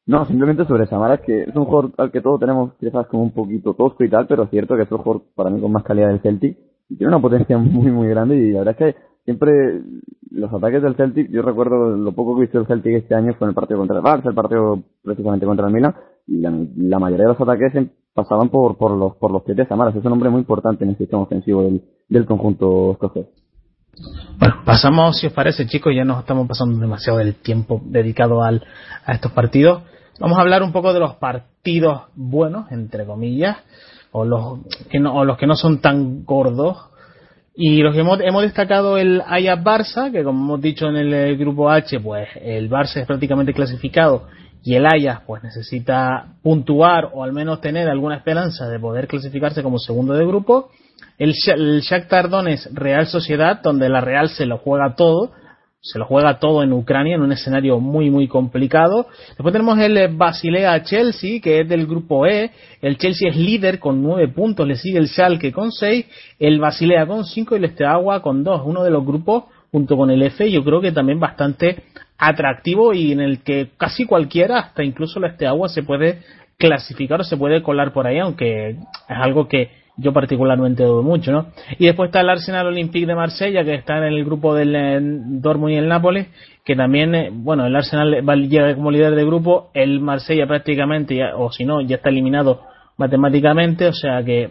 S3: No, simplemente sobre Samaras, que es un jugador al que todos tenemos quizás como un poquito tosco y tal, pero es cierto que es un jugador para mí con más calidad del Celtic tiene una potencia muy, muy grande y la verdad es que siempre los ataques del Celtic, yo recuerdo lo poco que visto el Celtic este año fue en el partido contra el Barça, el partido precisamente contra el Milan, y la, mayoría de los ataques pasaban por, por los por los pies de Samaras. Es un hombre muy importante en el sistema ofensivo del, del conjunto escocés.
S1: Bueno, pasamos, si os parece, chicos, ya nos estamos pasando demasiado del tiempo dedicado al, a estos partidos. Vamos a hablar un poco de los partidos buenos, entre comillas o los que no, o los que no son tan gordos. Y los que hemos, hemos destacado el Ajax Barça, que como hemos dicho en el, grupo H, pues el Barça es prácticamente clasificado y el Ajax pues necesita puntuar o al menos tener alguna esperanza de poder clasificarse como segundo de grupo. El, el Shakhtar Donetsk Real Sociedad, donde la Real se lo juega todo, se lo juega todo en Ucrania en un escenario muy muy complicado. Después tenemos el eh, Basilea Chelsea que es del grupo E. El Chelsea es líder con nueve puntos, le sigue el Schalke con seis, el Basilea con cinco y el Esteagua con dos. Uno de los grupos junto con el F yo creo que también bastante atractivo y en el que casi cualquiera, hasta incluso el Esteagua se puede clasificar o se puede colar por ahí, aunque es algo que yo particularmente dudo mucho, ¿no? Y después está el Arsenal Olympique de Marsella, que está en el grupo del eh, Dortmund y el Nápoles, que también, eh, bueno, el Arsenal va, llega como líder de grupo, el Marsella prácticamente, o si no, ya está eliminado matemáticamente, o sea que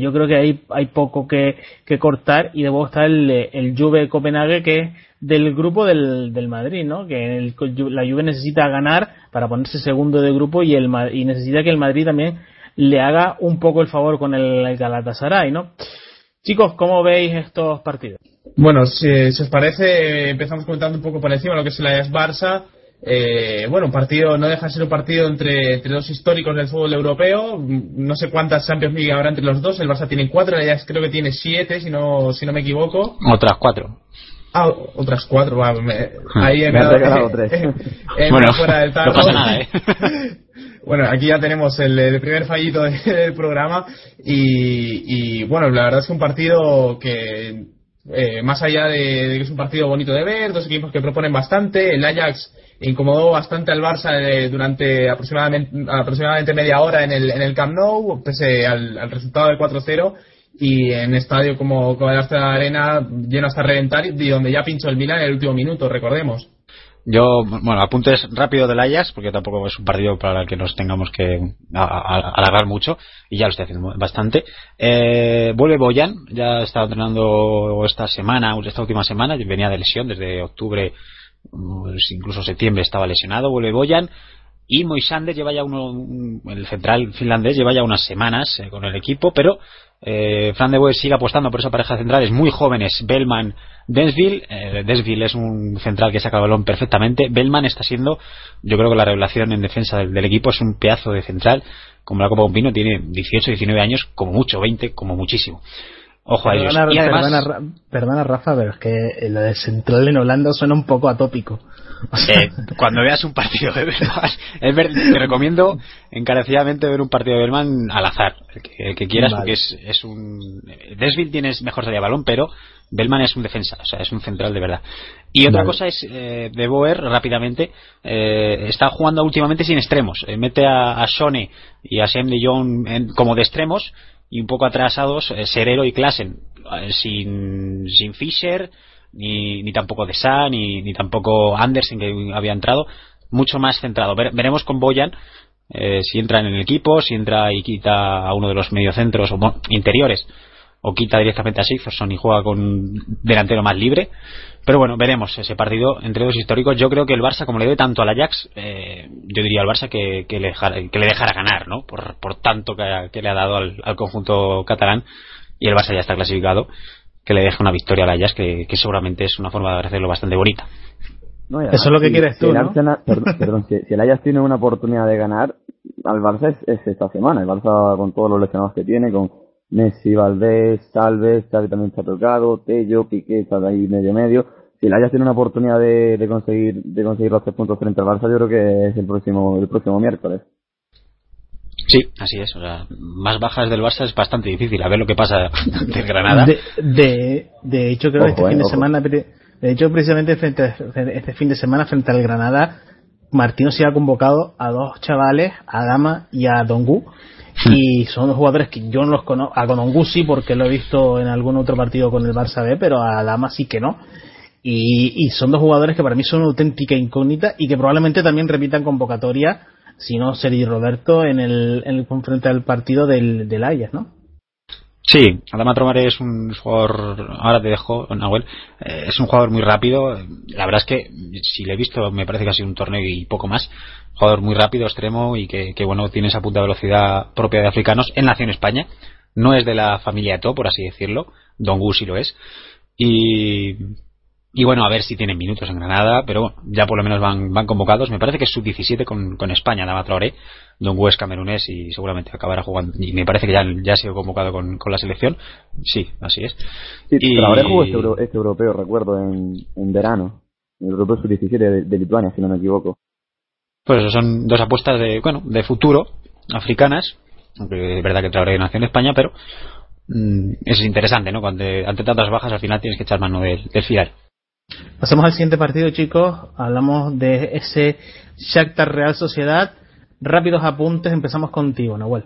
S1: yo creo que ahí hay poco que, cortar y luego está el, el Juve Copenhague que es del grupo del, del Madrid, ¿no? Que el, la Juve necesita ganar para ponerse segundo de grupo y el y necesita que el Madrid también le haga un poco el favor con el, Galatasaray, ¿no? Chicos, ¿cómo veis estos partidos?
S4: Bueno, si, os parece, empezamos comentando un poco por encima lo que es el Ajax Barça. Eh, bueno, un partido, no deja de ser un partido entre, entre dos históricos del fútbol europeo. No sé cuántas Champions League habrá entre los dos. El Barça tiene cuatro, el Ajax creo que tiene siete, si no, si no me equivoco.
S5: Otras cuatro.
S4: Ah, otras cuatro,
S3: hmm. ahí he quedado tres.
S5: bueno, fuera del no pasa nada, ¿eh?
S4: Bueno, aquí ya tenemos el, primer fallito del programa y, bueno, la verdad es que un partido que eh, más allá de, que es un partido bonito de ver, dos equipos que proponen bastante, el Ajax incomodó bastante al Barça eh, durante aproximadamente, aproximadamente media hora en el, en el Camp Nou, pese al, resultado de 4-0 y en estadio como, como el Arena lleno hasta reventar y donde ya pinchó el Milan en el último minuto, recordemos.
S5: Yo, bueno, apuntes rápido del Ajax, porque tampoco es un partido para el que nos tengamos que alargar mucho, y ya lo estoy haciendo bastante. Eh, vuelve Boyan, ya está entrenando esta semana, esta última semana, venía de lesión desde octubre, pues incluso septiembre estaba lesionado, vuelve Boyan. Y Moisander lleva ya uno, el central finlandés lleva ya unas semanas eh, con el equipo, pero eh, Fran de Boer sigue apostando por esa pareja de centrales muy jóvenes, Bellman, Densville. Eh, Densville es un central que saca el balón perfectamente. Bellman está siendo, yo creo que la revelación en defensa del, equipo es un pedazo de central. Como la Copa Pino tiene 18, 19 años, como mucho, 20, como muchísimo. Ojo a ellos.
S1: Perdona, Rafa, pero es que lo de central en Holanda suena un poco atópico.
S5: Eh, cuando veas un partido de Berman, te recomiendo encarecidamente ver un partido de Berman al azar, el que, quieras, porque es, es un. Desville tienes mejor salida de balón, pero Bellman es un defensa, o sea, es un central de verdad. Y otra cosa es, eh, de Boer, rápidamente, eh, está jugando últimamente sin extremos. Eh, mete a, a Shone y a Sam de Jong como de extremos y un poco atrasados Serero y Klassen, sin, sin Fischer, ni, ni tampoco de Sa, ni, ni tampoco Andersen que había entrado, mucho más centrado. veremos con Boyan si entra en el equipo, si entra y quita a uno de los mediocentros o interiores o quita directamente a Sigfusson y juega con un delantero más libre. Pero bueno, veremos ese partido entre dos históricos. Yo creo que el Barça, como le dé tanto al Ajax, eh, yo diría al Barça que, que, le dejara, que le dejara ganar, ¿no? Por, por tanto que, le ha dado al, conjunto catalán y el Barça ya está clasificado, que le deje una victoria al Ajax, que, seguramente es una forma de hacerlo bastante bonita.
S1: Eso es lo que quieres tú, ¿no?
S3: perdón, si, el Ajax tiene una oportunidad de ganar, al Barça es, esta semana. El Barça con todos los lesionados que tiene, con Messi, Valdés, Salves, Xavi también está tocado, Tello, Piqué está ahí medio medio. Si el Ajax tiene una oportunidad de, de conseguir de conseguir los tres puntos frente al Barça, yo creo que es el próximo el próximo miércoles.
S5: Sí, así es. O sea, más bajas del Barça es bastante difícil. A ver lo que pasa del Granada.
S1: De, de, hecho, creo que este fin de semana, de hecho, precisamente frente este fin de semana frente al Granada, Martino se ha convocado a dos chavales, a Dama y a Dongu, y son dos jugadores que yo no los conozco, a Gonongu sí porque lo he visto en algún otro partido con el Barça B, pero a Lama sí que no. Y, son dos jugadores que para mí son una auténtica incógnita y que probablemente también repitan convocatoria, si no Sergi Roberto, en el, en el frente al partido del, del ¿no?
S5: Sí, Adama Tromare es un jugador, ahora te dejo, Nahuel, eh, es un jugador muy rápido. La verdad es que si le he visto, me parece que ha sido un torneo y poco más. Jugador muy rápido, extremo y que, bueno, tiene esa punta de velocidad propia de africanos. Él nació en España, no es de la familia Eto, por así decirlo. Don Gu sí lo es. Y, y bueno, a ver si tienen minutos en Granada, pero bueno, ya por lo menos van, van convocados. Me parece que es sub-17 con, con España, Dama Traoré, de un West camerunés y seguramente acabará jugando. Y me parece que ya, ya ha sido convocado con, con la selección. Sí, así es.
S3: Sí, y... Traoré jugó este, euro, este, europeo, recuerdo, en, en verano. El europeo sub-17 de, de, Lituania, si no me equivoco.
S5: Pues eso son dos apuestas de, bueno, de futuro, africanas. Aunque es verdad que Traoré nació en España, pero mmm, es interesante, ¿no? Cuando ante tantas bajas al final tienes que echar mano del, del.
S1: Pasemos al siguiente partido, chicos. Hablamos de ese Shakhtar Real Sociedad. Rápidos apuntes, empezamos contigo, Nahuel.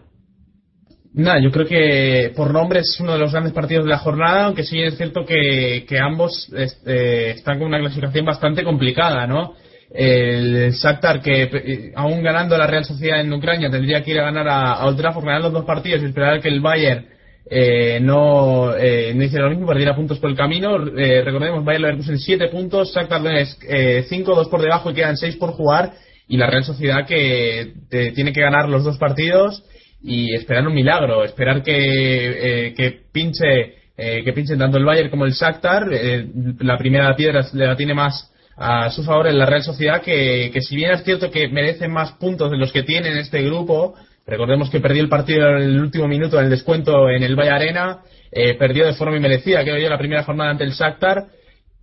S4: Nada, yo creo que por nombre es uno de los grandes partidos de la jornada, aunque sí es cierto que, ambos este, están con una clasificación bastante complicada, ¿no? El Shakhtar, que eh, aún ganando la Real Sociedad en Ucrania, tendría que ir a ganar a, a Old ganar los dos partidos y esperar que el Bayern eh, no, eh, no hicieron lo mismo, perdieron puntos por el camino. Eh, recordemos, Bayern Leverkusen 7 puntos, Shakhtar Donetsk 5, 2 por debajo y quedan 6 por jugar. Y la Real Sociedad que te, tiene que ganar los dos partidos y esperar un milagro, esperar que, eh, que pinche eh, que pinchen tanto el Bayern como el Shakhtar. Eh, la primera piedra la tiene más a su favor en la Real Sociedad, que, que si bien es cierto que merecen más puntos de los que tiene en este grupo, Recordemos que perdió el partido en el último minuto en el descuento en el Valle Arena, eh, perdió de forma inmerecida, creo yo, la primera jornada ante el Shakhtar.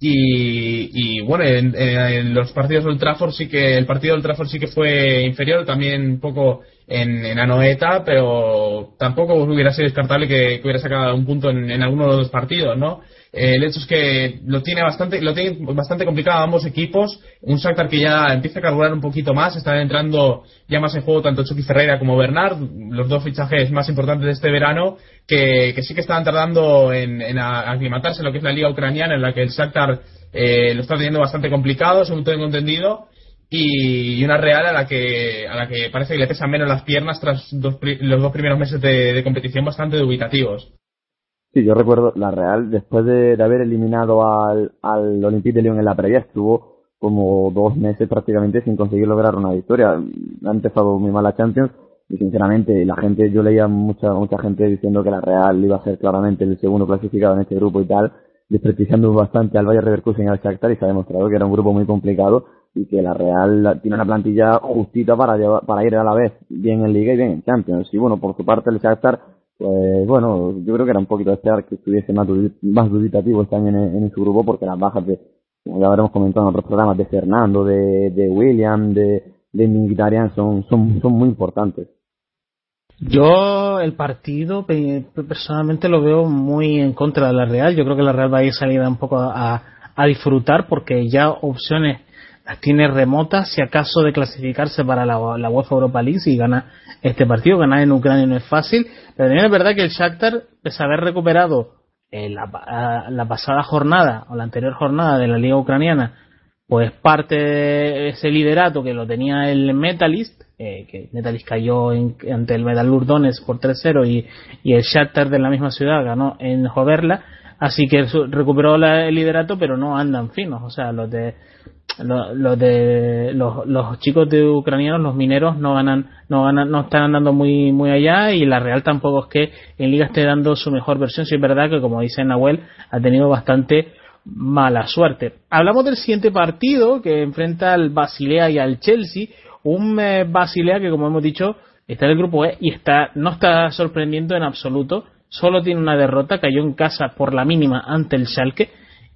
S4: Y, bueno, en, los partidos del Trafford sí que el partido del Trafford sí que fue inferior, también un poco en, Anoeta, pero tampoco hubiera sido descartable que, que hubiera sacado un punto en, en, alguno de los partidos, ¿no? Eh, el hecho es que lo tiene bastante, lo tiene bastante complicado ambos equipos. Un Shakhtar que ya empieza a carburar un poquito más, están entrando ya más en juego tanto Chucky Ferreira como Bernard, los dos fichajes más importantes de este verano, que, sí que estaban tardando en, aclimatarse en lo que es la liga ucraniana, en la que el Shakhtar eh, lo está teniendo bastante complicado, según tengo entendido y una Real a la que a la que parece que le pesan menos las piernas tras dos, los dos primeros meses de, competición bastante dubitativos.
S3: Sí, yo recuerdo la Real después de, haber eliminado al, al Olympique de Lyon en la previa estuvo como dos meses prácticamente sin conseguir lograr una victoria. Ha empezado muy mal la Champions y sinceramente la gente yo leía mucha mucha gente diciendo que la Real iba a ser claramente el segundo clasificado en este grupo y tal desprestigiando bastante al Bayern Leverkusen y al Shakhtar y se ha demostrado que era un grupo muy complicado y que la Real tiene una plantilla justita para llevar, para ir a la vez bien en Liga y bien en Champions. Y bueno, por su parte el Shakhtar, pues bueno, yo creo que era un poquito esperar que estuviese más, más dubitativo este en, su grupo porque las bajas de, como ya habremos comentado en otros programas, de Fernando, de, de William, de, de Mkhitaryan son, son, son muy importantes.
S1: Yo el partido personalmente lo veo muy en contra de la Real. Yo creo que la Real va a ir salida un poco a, a disfrutar porque ya opciones tiene remotas si acaso de clasificarse para la, la UEFA Europa League si gana este partido. Ganar en Ucrania no es fácil, pero también es verdad que el Shakhtar, pese a haber recuperado en la, la pasada jornada o la anterior jornada de la Liga Ucraniana, pues parte de ese liderato que lo tenía el Metalist, eh, que Metalist cayó en, ante el Metalur Donetsk por 3-0 y, y el Shakhtar de la misma ciudad ganó en Joverla, así que recuperó la, el liderato pero no andan finos, o sea, los de los, de los, los chicos de ucranianos, los mineros no ganan, no ganan, no están andando muy muy allá y la Real tampoco es que en liga esté dando su mejor versión, si es verdad que como dice Nahuel ha tenido bastante mala suerte. Hablamos del siguiente partido que enfrenta al Basilea y al Chelsea, un eh, Basilea que como hemos dicho está en el grupo E y está no está sorprendiendo en absoluto, solo tiene una derrota, cayó en casa por la mínima ante el Schalke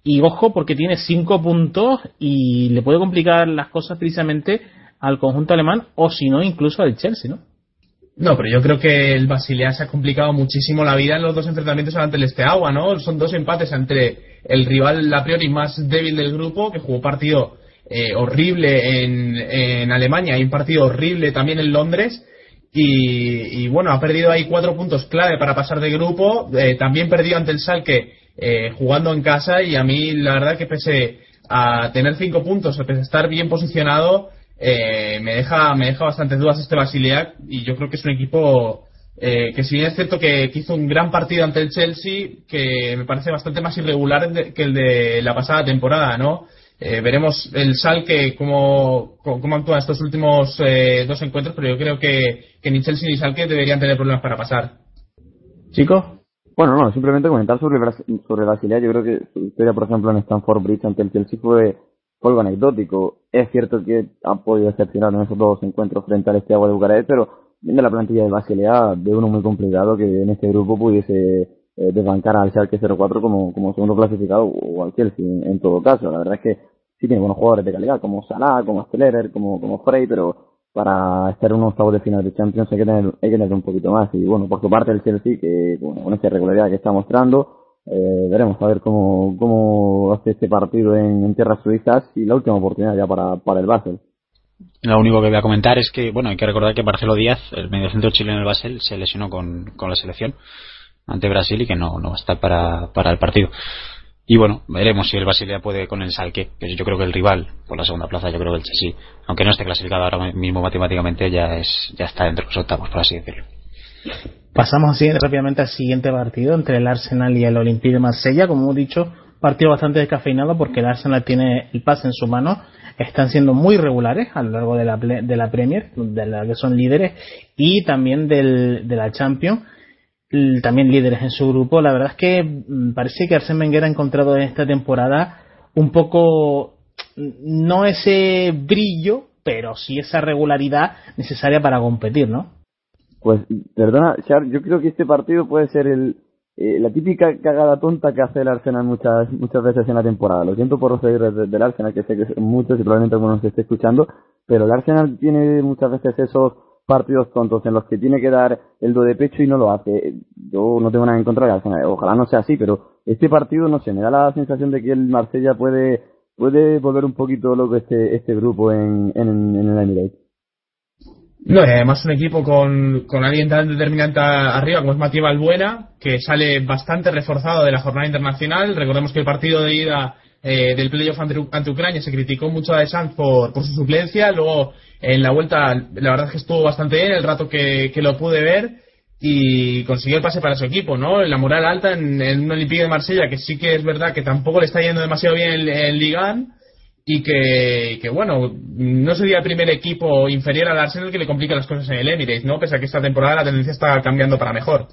S1: y ojo porque tiene cinco puntos y le puede complicar las cosas precisamente al conjunto alemán o si no incluso al Chelsea, ¿no?
S4: No, pero yo creo que el Basilea se ha complicado muchísimo la vida en los dos enfrentamientos ante el Esteagua, ¿no? Son dos empates entre el rival a priori más débil del grupo, que jugó partido eh, horrible en, en Alemania y un partido horrible también en Londres. Y, y, bueno, ha perdido ahí cuatro puntos clave para pasar de grupo. Eh, también perdió ante el Salque eh, jugando en casa y a mí la verdad que pese a tener cinco puntos, pese a estar bien posicionado, eh, me deja me deja bastantes dudas este Basileac y yo creo que es un equipo eh, que si bien es cierto que, que, hizo un gran partido ante el Chelsea, que me parece bastante más irregular que el de la pasada temporada, ¿no? Eh, veremos el Sal que cómo, cómo actúa estos últimos eh, dos encuentros, pero yo creo que, que ni Chelsea ni Salque deberían tener problemas para pasar.
S1: Chicos.
S3: Bueno, no, simplemente comentar sobre, sobre Basilea. Yo creo que su historia, por ejemplo, en Stanford Bridge ante el Chelsea fue, algo anecdótico. Es cierto que ha podido excepcionar en esos dos encuentros frente al Esteagua de Bucarest, pero viendo la plantilla de Basilea, de uno muy complicado que en este grupo pudiese eh, desbancar al Schalke 04 como, como segundo clasificado o al Chelsea en, todo caso. La verdad es que sí tiene buenos jugadores de calidad, como Salah, como Stellerer, como, como Frey, pero para estar en un octavo de final de Champions hay que tener, hay que tener un poquito más. Y bueno, por su parte el Chelsea, que bueno, con esta regularidad que está mostrando, eh, veremos a ver cómo, cómo hace este partido en, en, tierras suizas y la última oportunidad ya para, para el Basel.
S5: Lo único que voy a comentar es que, bueno, hay que recordar que Marcelo Díaz, el mediocentro chileno del Basel, se lesionó con, con la selección ante Brasil y que no, no va a estar para, para el partido. Y bueno, veremos si el Basilea puede con el Salque, que yo creo que el rival por la segunda plaza, yo creo que el Chelsea, aunque no esté clasificado ahora mismo matemáticamente, ya es ya está dentro de los octavos, por así decirlo.
S1: Pasamos así rápidamente al siguiente partido entre el Arsenal y el Olympique de Marsella, como hemos dicho, partido bastante descafeinado porque el Arsenal tiene el pase en su mano, están siendo muy regulares a lo largo de la, de la Premier, de la que son líderes, y también del, de la Champions también líderes en su grupo. La verdad es que mm, parece que Arsène Wenger ha encontrado en esta temporada un poco mm, no ese brillo, pero sí esa regularidad necesaria para competir, ¿no?
S3: Pues, perdona, Char, yo creo que este partido puede ser el, eh, la típica cagada tonta que hace el Arsenal muchas muchas veces en la temporada. Lo siento por los seguidores del Arsenal, que sé que muchos y probablemente algunos se esté escuchando, pero el Arsenal tiene muchas veces esos partidos tontos en los que tiene que dar el do de pecho y no lo hace. Yo no tengo nada en contra de ojalá no sea así, pero este partido, no sé, me da la sensación de que el Marsella puede puede volver un poquito loco este este grupo en, en, en el Emirates.
S4: No, y además un equipo con, con alguien tan determinante arriba como es Matías Balbuena, que sale bastante reforzado de la jornada internacional. Recordemos que el partido de ida eh, del playoff ante, Ucrania se criticó mucho a De Sanz por, por su suplencia. Luego en la vuelta, la verdad es que estuvo bastante bien el rato que, lo pude ver y consiguió el pase para su equipo, ¿no? La moral alta en, un Olympique de Marsella, que sí que es verdad que tampoco le está yendo demasiado bien en, en Ligan y que, que, bueno, no sería el primer equipo inferior al Arsenal que le complica las cosas en el Emirates, ¿no? Pese a que esta temporada la tendencia está cambiando para mejor.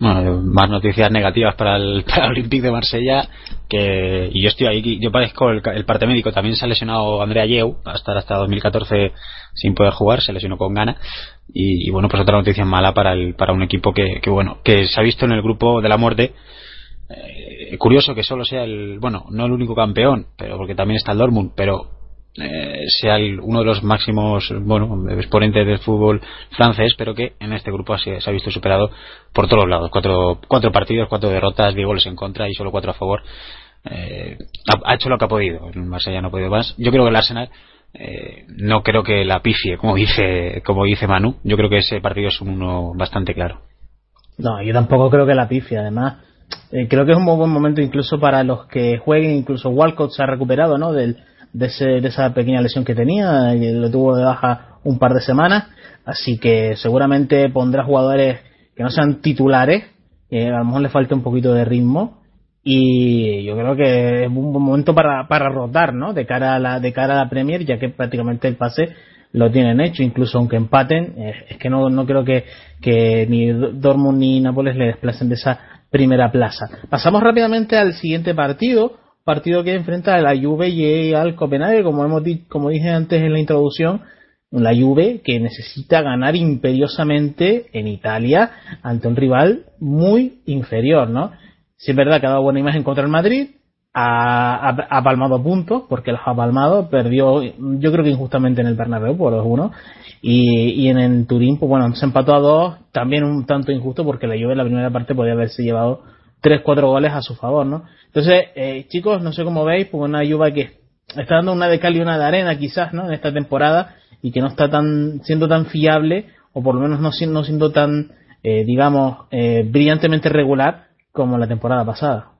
S5: Bueno, más noticias negativas para el, para el Olympique de Marsella que y yo estoy ahí yo parezco el, parte médico también se ha lesionado Andrea Yeu hasta hasta 2014 sin poder jugar se lesionó con gana y, bueno pues otra noticia mala para el para un equipo que, que bueno que se ha visto en el grupo de la muerte. Eh, curioso que solo sea el bueno no el único campeón pero porque también está el Dortmund pero eh, sea uno de los máximos bueno exponentes del fútbol francés pero que en este grupo se, ha visto superado por todos lados. Cuatro, cuatro partidos cuatro derrotas diez goles en contra y solo cuatro a favor. Eh, ha, hecho lo que ha podido. El Marsella no ha podido más. Yo creo que el Arsenal eh, no creo que la pifie como dice como dice Manu. Yo creo que ese partido es uno bastante claro.
S1: No yo tampoco creo que la pifie. Además creo que es un buen momento incluso para los que jueguen. Incluso Walcott se ha recuperado no del de, ese, de esa pequeña lesión que tenía, lo tuvo de baja un par de semanas, así que seguramente pondrá jugadores que no sean titulares, que a lo mejor le falta un poquito de ritmo, y yo creo que es un buen momento para, para rotar, ¿no? De cara a la, de cara a la Premier, ya que prácticamente el pase lo tienen hecho, incluso aunque empaten, es que no, no creo que, que ni Dortmund ni Nápoles le desplacen de esa primera plaza. Pasamos rápidamente al siguiente partido, partido que enfrenta a la Juve y al Copenhague, como hemos como dije antes en la introducción, la Juve que necesita ganar imperiosamente en Italia ante un rival muy inferior, ¿no? Si es verdad que ha dado buena imagen contra el Madrid, ha, palmado puntos, porque los ha palmado, perdió, yo creo que injustamente en el Bernabéu por 2-1, y, y en el Turín, pues bueno, se empató a dos, también un tanto injusto, porque la Juve en la primera parte podía haberse llevado 3-4 goles a su favor, ¿no? Entonces, eh, chicos, no sé cómo veis, pues una Juve que está dando una de cal y una de arena quizás, ¿no? En esta temporada y que no está tan siendo tan fiable o por lo menos no, siendo, siendo tan, eh, digamos, eh, brillantemente regular como la temporada pasada.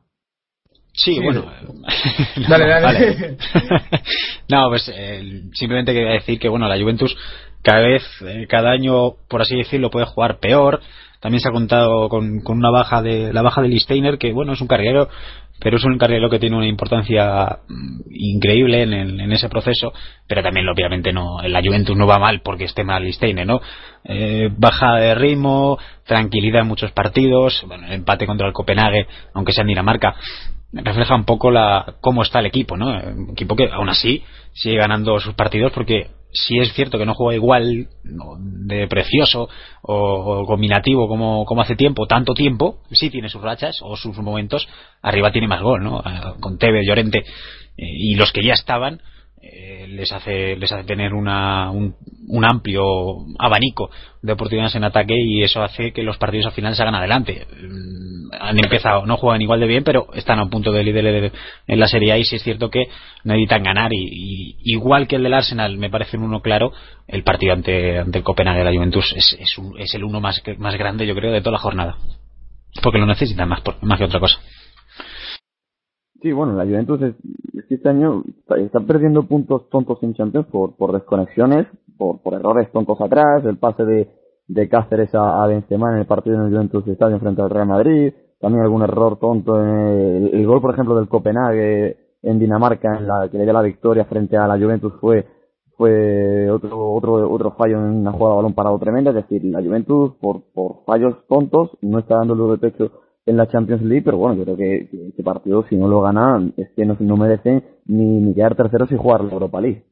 S5: Sí, bueno.
S4: dale, dale.
S5: no, pues simplemente quería decir que, bueno, la Juventus cada vez, cada año, por así decirlo, puede jugar peor también se ha contado con, una baja de la baja de Listeiner, que bueno, es un carrilero, pero es un carrilero que tiene una importancia mm, increíble en, ese proceso, pero también obviamente no, la Juventus no va mal porque esté mal Listeiner, ¿no? Eh, baja de ritmo, tranquilidad en muchos partidos, bueno, empate contra el Copenhague, aunque sea en Dinamarca, refleja un poco la cómo está el equipo, ¿no? Un equipo que aún así sigue ganando sus partidos porque si es cierto que no juega igual de precioso o, combinativo como, como, hace tiempo, tanto tiempo, sí tiene sus rachas o sus momentos, arriba tiene más gol, ¿no? Con Teve, Llorente eh, y los que ya estaban, eh, les hace les hace tener una, un, amplio abanico de oportunidades en ataque y eso hace que los partidos al final se hagan adelante. Mm, han empezado no juegan igual de bien pero están a un punto de líder en la Serie A y sí es cierto que necesitan ganar y, igual que el del Arsenal me parece un uno claro el partido ante, ante el Copenhague de la Juventus es, es, es el uno más, más grande yo creo de toda la jornada. Porque lo necesitan más, más que otra cosa
S3: Sí, bueno, la Juventus este año está, perdiendo puntos tontos en Champions por, por desconexiones, por, errores tontos atrás, el pase de, de Cáceres a, a Benzema en el partido en el Juventus Estadio frente al Real Madrid, también algún error tonto en el, gol, por ejemplo, del Copenhague en Dinamarca, en la que le dio la victoria frente a la Juventus fue fue otro otro otro fallo en una jugada de balón parado tremenda, es decir, la Juventus por por fallos tontos no está dando el de en la Champions League, pero bueno, yo creo que, este partido, si no lo gana, es que no, no merece ni, ni quedar tercero sin jugar la Europa League.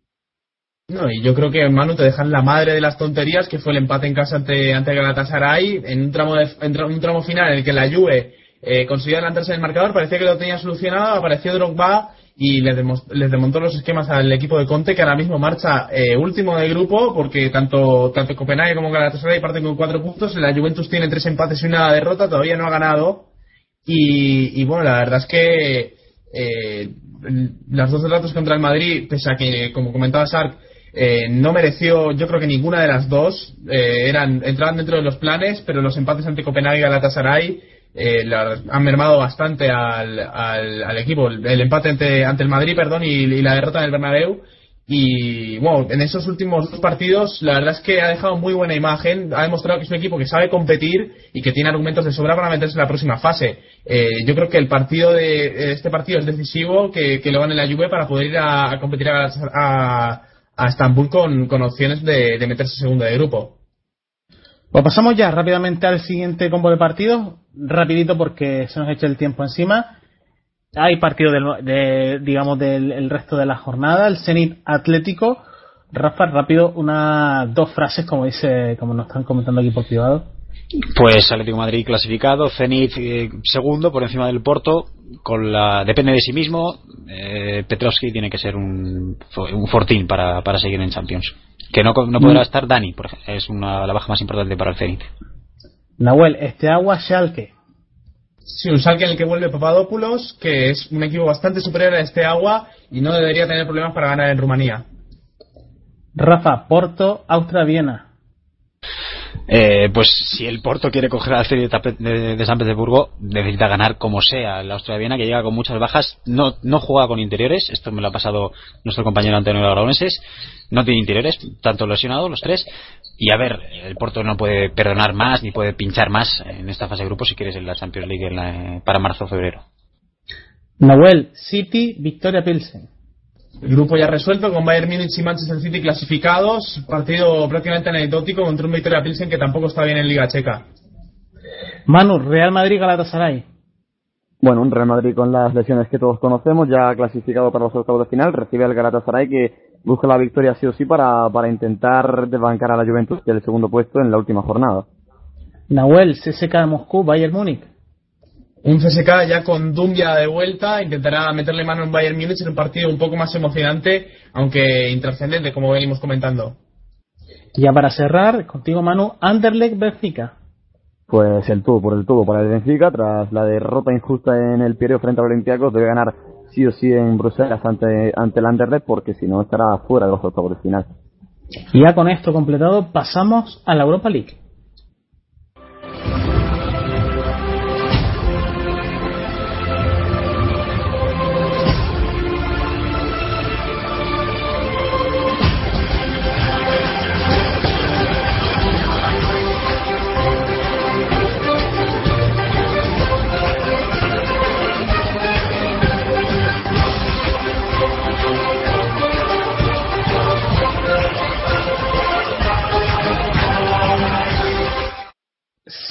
S4: No, y yo creo que Manu te dejan la madre de las tonterías, que fue el empate en casa ante, ante Galatasaray, en un tramo, de, en un tramo final en el que la Juve eh, consiguió adelantarse en el marcador, parecía que lo tenía solucionado, apareció Drogba y les, les desmontó los esquemas al equipo de Conte, que ahora mismo marcha eh, último del grupo, porque tanto, tanto Copenhague como Galatasaray parten con cuatro puntos, la Juventus tiene tres empates y una derrota, todavía no ha ganado, y, y bueno, la verdad es que eh, las dos derrotas contra el Madrid, pese a que, como comentaba Sark, eh, no mereció, yo creo que ninguna de las dos, eh, eran entraban dentro de los planes, pero los empates ante Copenhague y Galatasaray eh, han mermado bastante al, al, equipo. El, empate ante, ante el Madrid, perdón, y, la derrota en el Bernabéu. Y bueno, en esos últimos dos partidos, la verdad es que ha dejado muy buena imagen. Ha demostrado que es un equipo que sabe competir y que tiene argumentos de sobra para meterse en la próxima fase. Eh, yo creo que el partido de este partido es decisivo, que, que lo gane la Juve para poder ir a, competir a, a, a, Estambul con, con opciones de, de meterse segundo de grupo.
S1: Pues pasamos ya rápidamente al siguiente combo de partidos, rapidito porque se nos echa el tiempo encima. Hay partido del, de, digamos, del resto de la jornada, el Zenit Atlético. Rafa, rápido, unas dos frases, como dice, como nos están comentando aquí por privado.
S5: Pues Atlético Madrid clasificado, Zenit eh, segundo por encima del Porto, con la depende de sí mismo. Eh, Petrovski tiene que ser un, un fortín para, para seguir en Champions. Que no, no podrá mm. estar Dani, por ejemplo, es una, la baja más importante para el Zenit.
S1: Nahuel, este agua Schalke.
S4: Sí, un Schalke en el que vuelve Papadopoulos, que es un equipo bastante superior a este agua y no debería tener problemas para ganar en Rumanía.
S1: Rafa, Porto, Austria, Viena.
S5: Eh, pues si el Porto quiere coger a la serie de, San Petersburgo, necesita ganar como sea. El Austria Viena, que llega con muchas bajas, no, no juega con interiores. Esto me lo ha pasado nuestro compañero Antonio Aragoneses. No tiene interiores, tanto lesionados los tres. Y a ver, el Porto no puede perdonar más ni puede pinchar más en esta fase de grupo si quieres en la Champions League para marzo o febrero.
S1: Nahuel, City, Victoria Pilsen.
S4: Grupo ya resuelto con Bayern Múnich y Manchester City clasificados. Partido prácticamente anecdótico contra un Victoria Pilsen que tampoco está bien en Liga Checa.
S1: Manu, Real Madrid Galatasaray.
S3: Bueno, un Real Madrid con las lesiones que todos conocemos, ya clasificado para los octavos de final, recibe al Galatasaray que busca la victoria sí o sí para, para intentar desbancar a la Juventus del segundo puesto en la última jornada.
S1: Nahuel, CSK de Moscú, Bayern Múnich.
S4: Un CSK ya con Dumbia de vuelta, intentará meterle mano en Bayern Múnich en un partido un poco más emocionante, aunque intrascendente, como venimos comentando.
S1: Ya para cerrar, contigo Manu, Anderlecht Benfica.
S3: Pues el todo por el todo para el Benfica, tras la derrota injusta en el Pireo frente al Olympiacos, debe ganar sí o sí en Bruselas ante, ante el Anderlecht, porque si no estará fuera de los octavos de final.
S1: Y ya con esto completado, pasamos a la Europa League.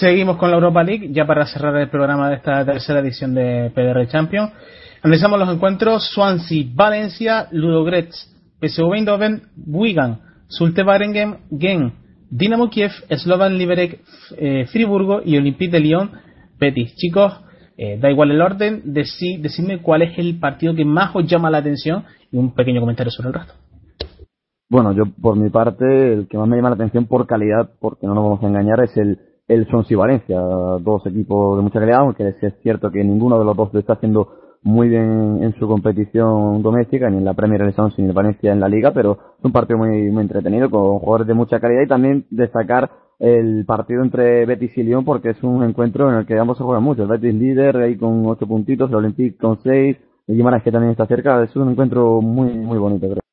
S1: Seguimos con la Europa League, ya para cerrar el programa de esta tercera edición de PDR Champions. Analizamos los encuentros Swansea, Valencia, Ludogorets, PSV Eindhoven, Wigan, Sulte Waregem, Gen, Dinamo Kiev, Slovan Liberec, eh, Friburgo y Olympique de Lyon, Betis. Chicos, eh, da igual el orden, decidme cuál es el partido que más os llama la atención y un pequeño comentario sobre el resto.
S3: Bueno, yo por mi parte, el que más me llama la atención por calidad, porque no nos vamos a engañar, es el, el Swansea Valencia. Dos equipos de mucha calidad, aunque es cierto que ninguno de los dos lo está haciendo muy bien en su competición doméstica, ni en la Premier League ni en Valencia en la Liga, pero es un partido muy, muy entretenido con jugadores de mucha calidad y también destacar el partido entre Betis y Lyon porque es un encuentro en el que ambos se juegan mucho. El Betis líder ahí con ocho puntitos, el Olympique con seis, el Guimarães que también está cerca. Es un encuentro muy, muy bonito, creo.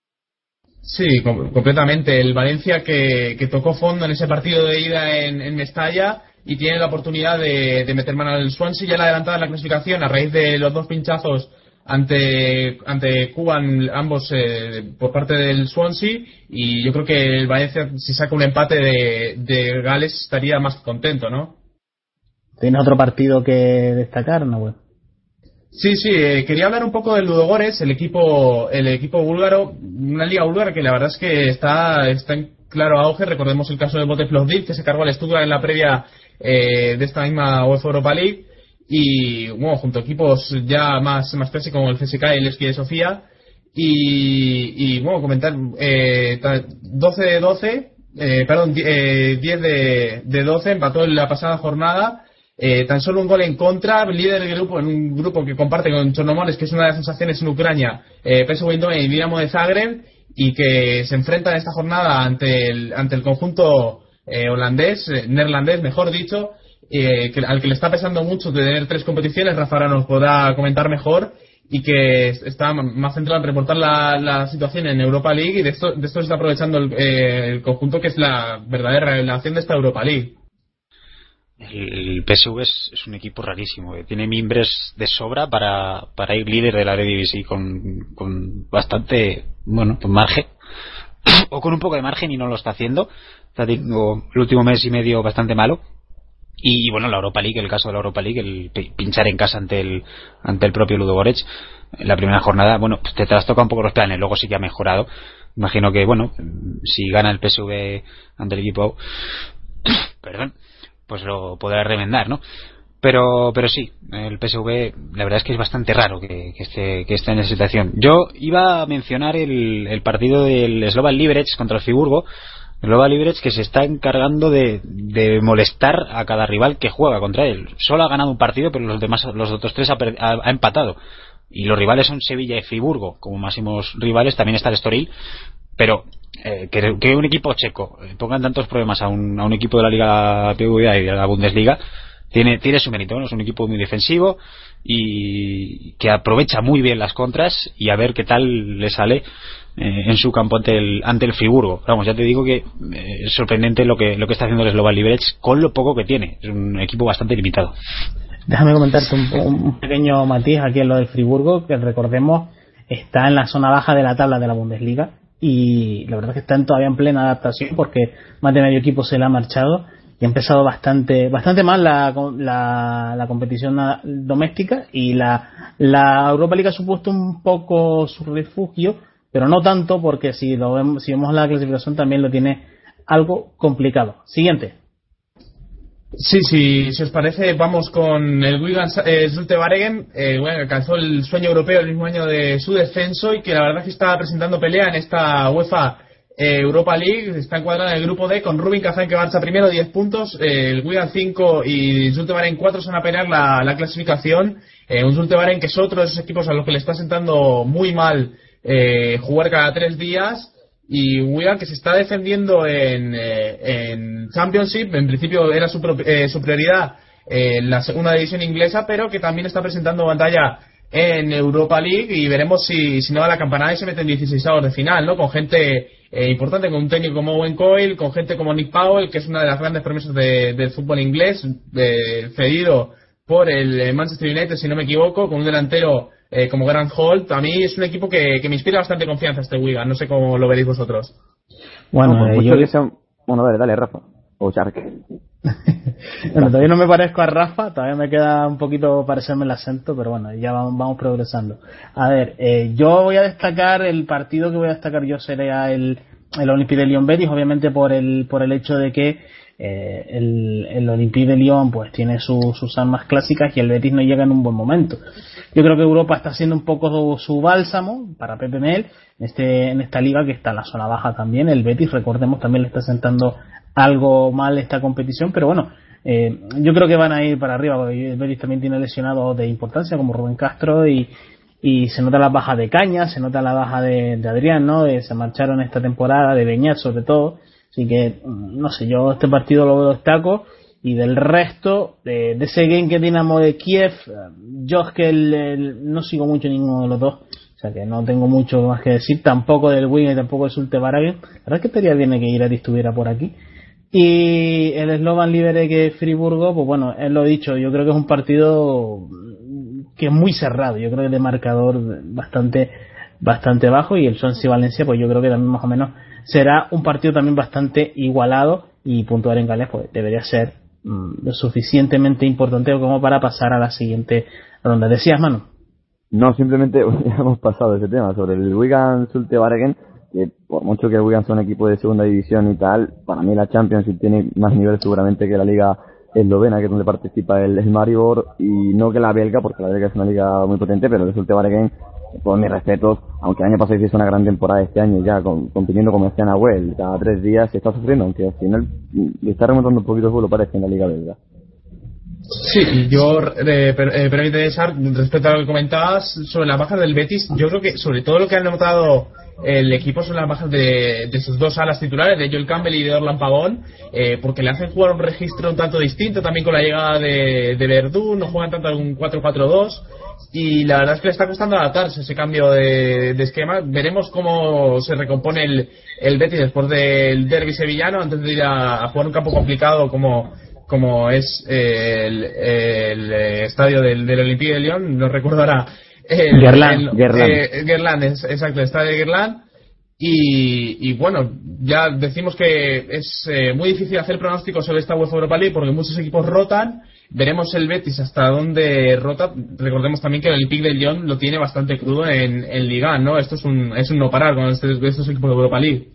S4: Sí, completamente. El Valencia que, que, tocó fondo en ese partido de ida en, en Mestalla y tiene la oportunidad de, meter mano al Swansea ya la adelantada en la clasificación a raíz de los dos pinchazos ante ante Cuba ambos eh, por parte del Swansea y yo creo que el Valencia si saca un empate de, Gales estaría más contento, ¿no?
S1: ¿Tienes otro partido que destacar, no?
S4: Sí, sí, eh, quería hablar un poco del Ludogores, el equipo, el equipo búlgaro, una liga búlgara que la verdad es que está, está en claro auge. Recordemos el caso de Bote que se cargó al Stuttgart en la previa eh, de esta misma UEFA Europa League. Y bueno, junto a equipos ya más, más clásicos como el CSK y el Esquí de Sofía. Y, y bueno, comentar, eh, 12 de 12, eh, perdón, 10 de, de 12, empató en la pasada jornada eh, tan solo un gol en contra, líder del grupo, en un grupo que comparte con Chornomores, que es una de las sensaciones en Ucrania, eh, PSV Eindhoven y Dinamo de Zagreb, y que se enfrentan esta jornada ante el, ante el conjunto eh, holandés, eh, neerlandés, mejor dicho, que, al que le está pesando mucho tener tres competiciones, Rafa nos podrá comentar mejor, y que está más centrado en reportar la, la situación en Europa League, y de esto, de esto se está aprovechando el, el conjunto que es la verdadera revelación de esta Europa League.
S5: El PSV es, un equipo rarísimo. Eh. Tiene mimbres de sobra para, para ir líder de la Eredivisie con, con bastante, bueno, con margen. o con un poco de margen y no lo está haciendo. Está teniendo el último mes y medio bastante malo. Y bueno, la Europa League, el caso de la Europa League, el pinchar en casa ante el, ante el propio Ludo. En la primera jornada, bueno, pues te trastoca un poco los planes, luego sí que ha mejorado. Imagino que, bueno, si gana el PSV ante el equipo, perdón, pues lo podrá remendar, ¿no? Pero, pero sí, el PSV, la verdad es que es bastante raro que, esté, que esté en esa situación. Yo iba a mencionar el, el partido del Slovan Liberec contra el Friburgo. Slovan Liberec que se está encargando de, de, molestar a cada rival que juega contra él. Solo ha ganado un partido, pero los demás, los otros tres ha, ha, empatado. Y los rivales son Sevilla y Friburgo, como máximos rivales. También está el Estoril. Pero eh, que, un equipo checo pongan tantos problemas a un, a un equipo de la Liga PVA y de la Bundesliga tiene, tiene su mérito, es un equipo muy defensivo y que aprovecha muy bien las contras y a ver qué tal le sale eh, en su campo ante el, ante el Friburgo. Vamos, ya te digo que eh, es sorprendente lo que, lo que está haciendo el Slovan Liberec con lo poco que tiene. Es un equipo bastante limitado.
S1: Déjame comentarte un, un pequeño matiz aquí en lo del Friburgo, que recordemos está en la zona baja de la tabla de la Bundesliga y la verdad es que están todavía en plena adaptación porque más de medio equipo se le ha marchado y ha empezado bastante bastante mal la, la, la competición doméstica y la, la Europa League ha supuesto un poco su refugio pero no tanto porque si lo vemos, si vemos la clasificación también lo tiene algo complicado. Siguiente
S4: Sí, sí, si os parece, vamos con el Wigan eh, Zulte eh, bueno, alcanzó el sueño europeo el mismo año de su descenso y que la verdad es que está presentando pelea en esta UEFA eh, Europa League, está encuadrada en el grupo D con Rubin Kazan que marcha primero 10 puntos, eh, el Wigan 5 y Zulte Waregem 4 son a pelear la, la clasificación, un Zulte que es otro de esos equipos a los que le está sentando muy mal jugar cada tres días y Wigan que se está defendiendo en, eh, en Championship, en principio era su, eh, su prioridad eh, la segunda división inglesa, pero que también está presentando batalla en Europa League y veremos si, si no va la campanada y se mete en 16 de final, ¿no? Con gente importante, con un técnico como Owen Coyle, con gente como Nick Powell, que es una de las grandes promesas del fútbol inglés, cedido por el Manchester United, si no me equivoco, con un delantero eh, como Grant Holt, a mí es un equipo que, me inspira bastante confianza este Wigan. No sé cómo lo veréis vosotros.
S3: Bueno, pues eh, yo... bueno, dale, dale, Rafa. o Shark.
S1: bueno, todavía no me parezco a Rafa, todavía me queda un poquito parecerme el acento, pero bueno, ya vamos, progresando. A ver, eh, yo voy a destacar, el partido que voy a destacar yo sería el, el Olympique de Lyon Betis, obviamente por el, por el hecho de que eh, el, el Olympique de Lyon pues tiene sus armas clásicas y el Betis no llega en un buen momento. Yo creo que Europa está haciendo un poco su, bálsamo para Pepe Mel en, este, en esta liga que está en la zona baja también. El Betis, recordemos, también le está sentando algo mal esta competición, pero bueno, eh, yo creo que van a ir para arriba, porque el Betis también tiene lesionados de importancia como Rubén Castro y, y se nota la baja de Caña, se nota la baja de, Adrián, ¿no? se marcharon esta temporada, de Beñat sobre todo, así que, mm, no sé, yo este partido lo destaco y del resto, de, de ese game que Dinamo de Kiev, yo es que no sigo mucho ninguno de los dos, o sea que no tengo mucho más que decir, tampoco del Wing y tampoco del Sulte Baragen. La verdad es que estaría bien que Irati estuviera por aquí. Y el eslogan libre que Friburgo, pues bueno, él lo he dicho, yo creo que es un partido que es muy cerrado, yo creo que de marcador bastante bastante bajo y el Swansea Valencia pues yo creo que también más o menos será un partido también bastante igualado y puntuar en Gales pues debería ser mm, lo suficientemente importante como para pasar a la siguiente ronda. ¿Decías, mano?
S3: No, simplemente ya hemos pasado ese tema sobre el Wigan Sulte Bargen que por mucho que Wigan sea un equipo de segunda división y tal, para mí la Championship tiene más nivel seguramente que la liga eslovena, que es donde participa el, el Maribor, y no que la belga, porque la belga es una liga muy potente, pero resulta Bargain, por mis respetos, aunque el año pasado hizo una gran temporada este año ya, con, compitiendo como decía Nahuel, cada tres días se está sufriendo, aunque al final le está remontando un poquito el vuelo parece en la liga belga.
S4: Sí, yo, eh, eh permite, respecto a lo que comentabas sobre la baja del Betis, yo creo que sobre todo lo que han notado el equipo son las bajas de, sus dos alas titulares, de Joel Campbell y de Orlan Pagón, eh, porque le hacen jugar un registro un tanto distinto también con la llegada de, de Verdú, no juegan tanto un 4-4-2 y la verdad es que le está costando adaptarse ese cambio de, esquema. Veremos cómo se recompone el, el Betis después del derby sevillano antes de ir a, jugar un campo complicado como como es el, el, estadio del, del Olympique de Lyon, no recuerdo ahora
S1: el,
S4: Gerland. Eh, exacto, está de Gerland. Y, y, bueno, ya decimos que es eh, muy difícil hacer pronósticos sobre esta UEFA Europa League porque muchos equipos rotan. Veremos el Betis hasta dónde rota. Recordemos también que el Olympique de Lyon lo tiene bastante crudo en, en Liga, ¿no? Esto es un, es un no parar con este, estos equipos de Europa League.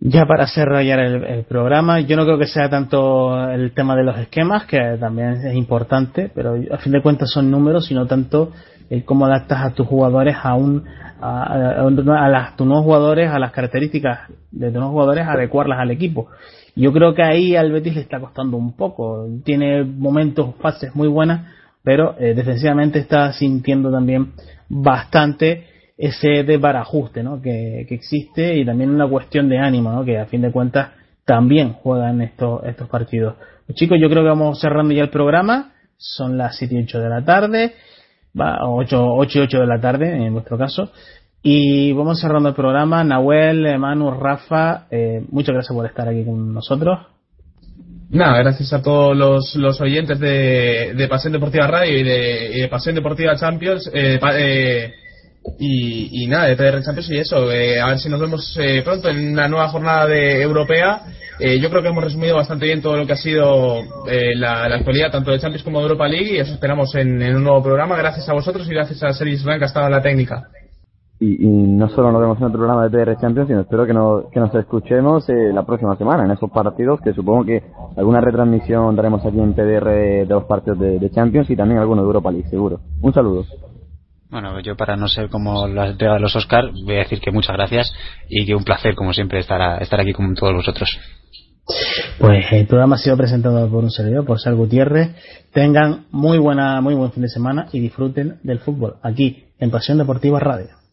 S1: Ya para cerrar el, el, programa, yo no creo que sea tanto el tema de los esquemas, que también es importante, pero a fin de cuentas son números, sino tanto el cómo adaptas a tus jugadores a un a, a, las, tus nuevos jugadores a las características de tus nuevos jugadores adecuarlas al equipo yo creo que ahí al Betis le está costando un poco tiene momentos fases muy buenas pero eh, defensivamente está sintiendo también bastante ese desbarajuste ¿no? que, que existe y también una cuestión de ánimo ¿no? que a fin de cuentas también juegan estos estos partidos pues chicos yo creo que vamos cerrando ya el programa son las 7 y 8 de la tarde va 8, 8 y 8 de la tarde en nuestro caso. Y vamos cerrando el programa. Nahuel, Manu, Rafa, eh, muchas gracias por estar aquí con nosotros.
S4: Nada, gracias a todos los, oyentes de, de Pasión Deportiva Radio y de, Pasión Deportiva Champions. Eh, eh, y, nada, de PR Champions y eso. a ver si nos vemos pronto en una nueva jornada de europea eh, yo creo que hemos resumido bastante bien todo lo que ha sido eh, la, actualidad, tanto de Champions como de Europa League, y eso esperamos en, un nuevo programa. Gracias a vosotros y gracias a Series Blanc que ha estado en la técnica.
S3: Y, no solo nos vemos en otro programa de PR Champions, sino espero que, que nos escuchemos eh, la próxima semana en esos partidos, que supongo que alguna retransmisión daremos aquí en PDR de los partidos de, de Champions y también alguno de Europa League, seguro. Un saludo.
S5: Bueno, yo para no ser como la entrega de los Oscar, voy a decir que muchas gracias y que un placer, como siempre, estar, estar aquí con todos vosotros.
S1: Pues el programa ha sido presentado por un servidor, por Sal Gutiérrez. Tengan muy buena, muy buen fin de semana y disfruten del fútbol aquí en Pasión Deportiva Radio.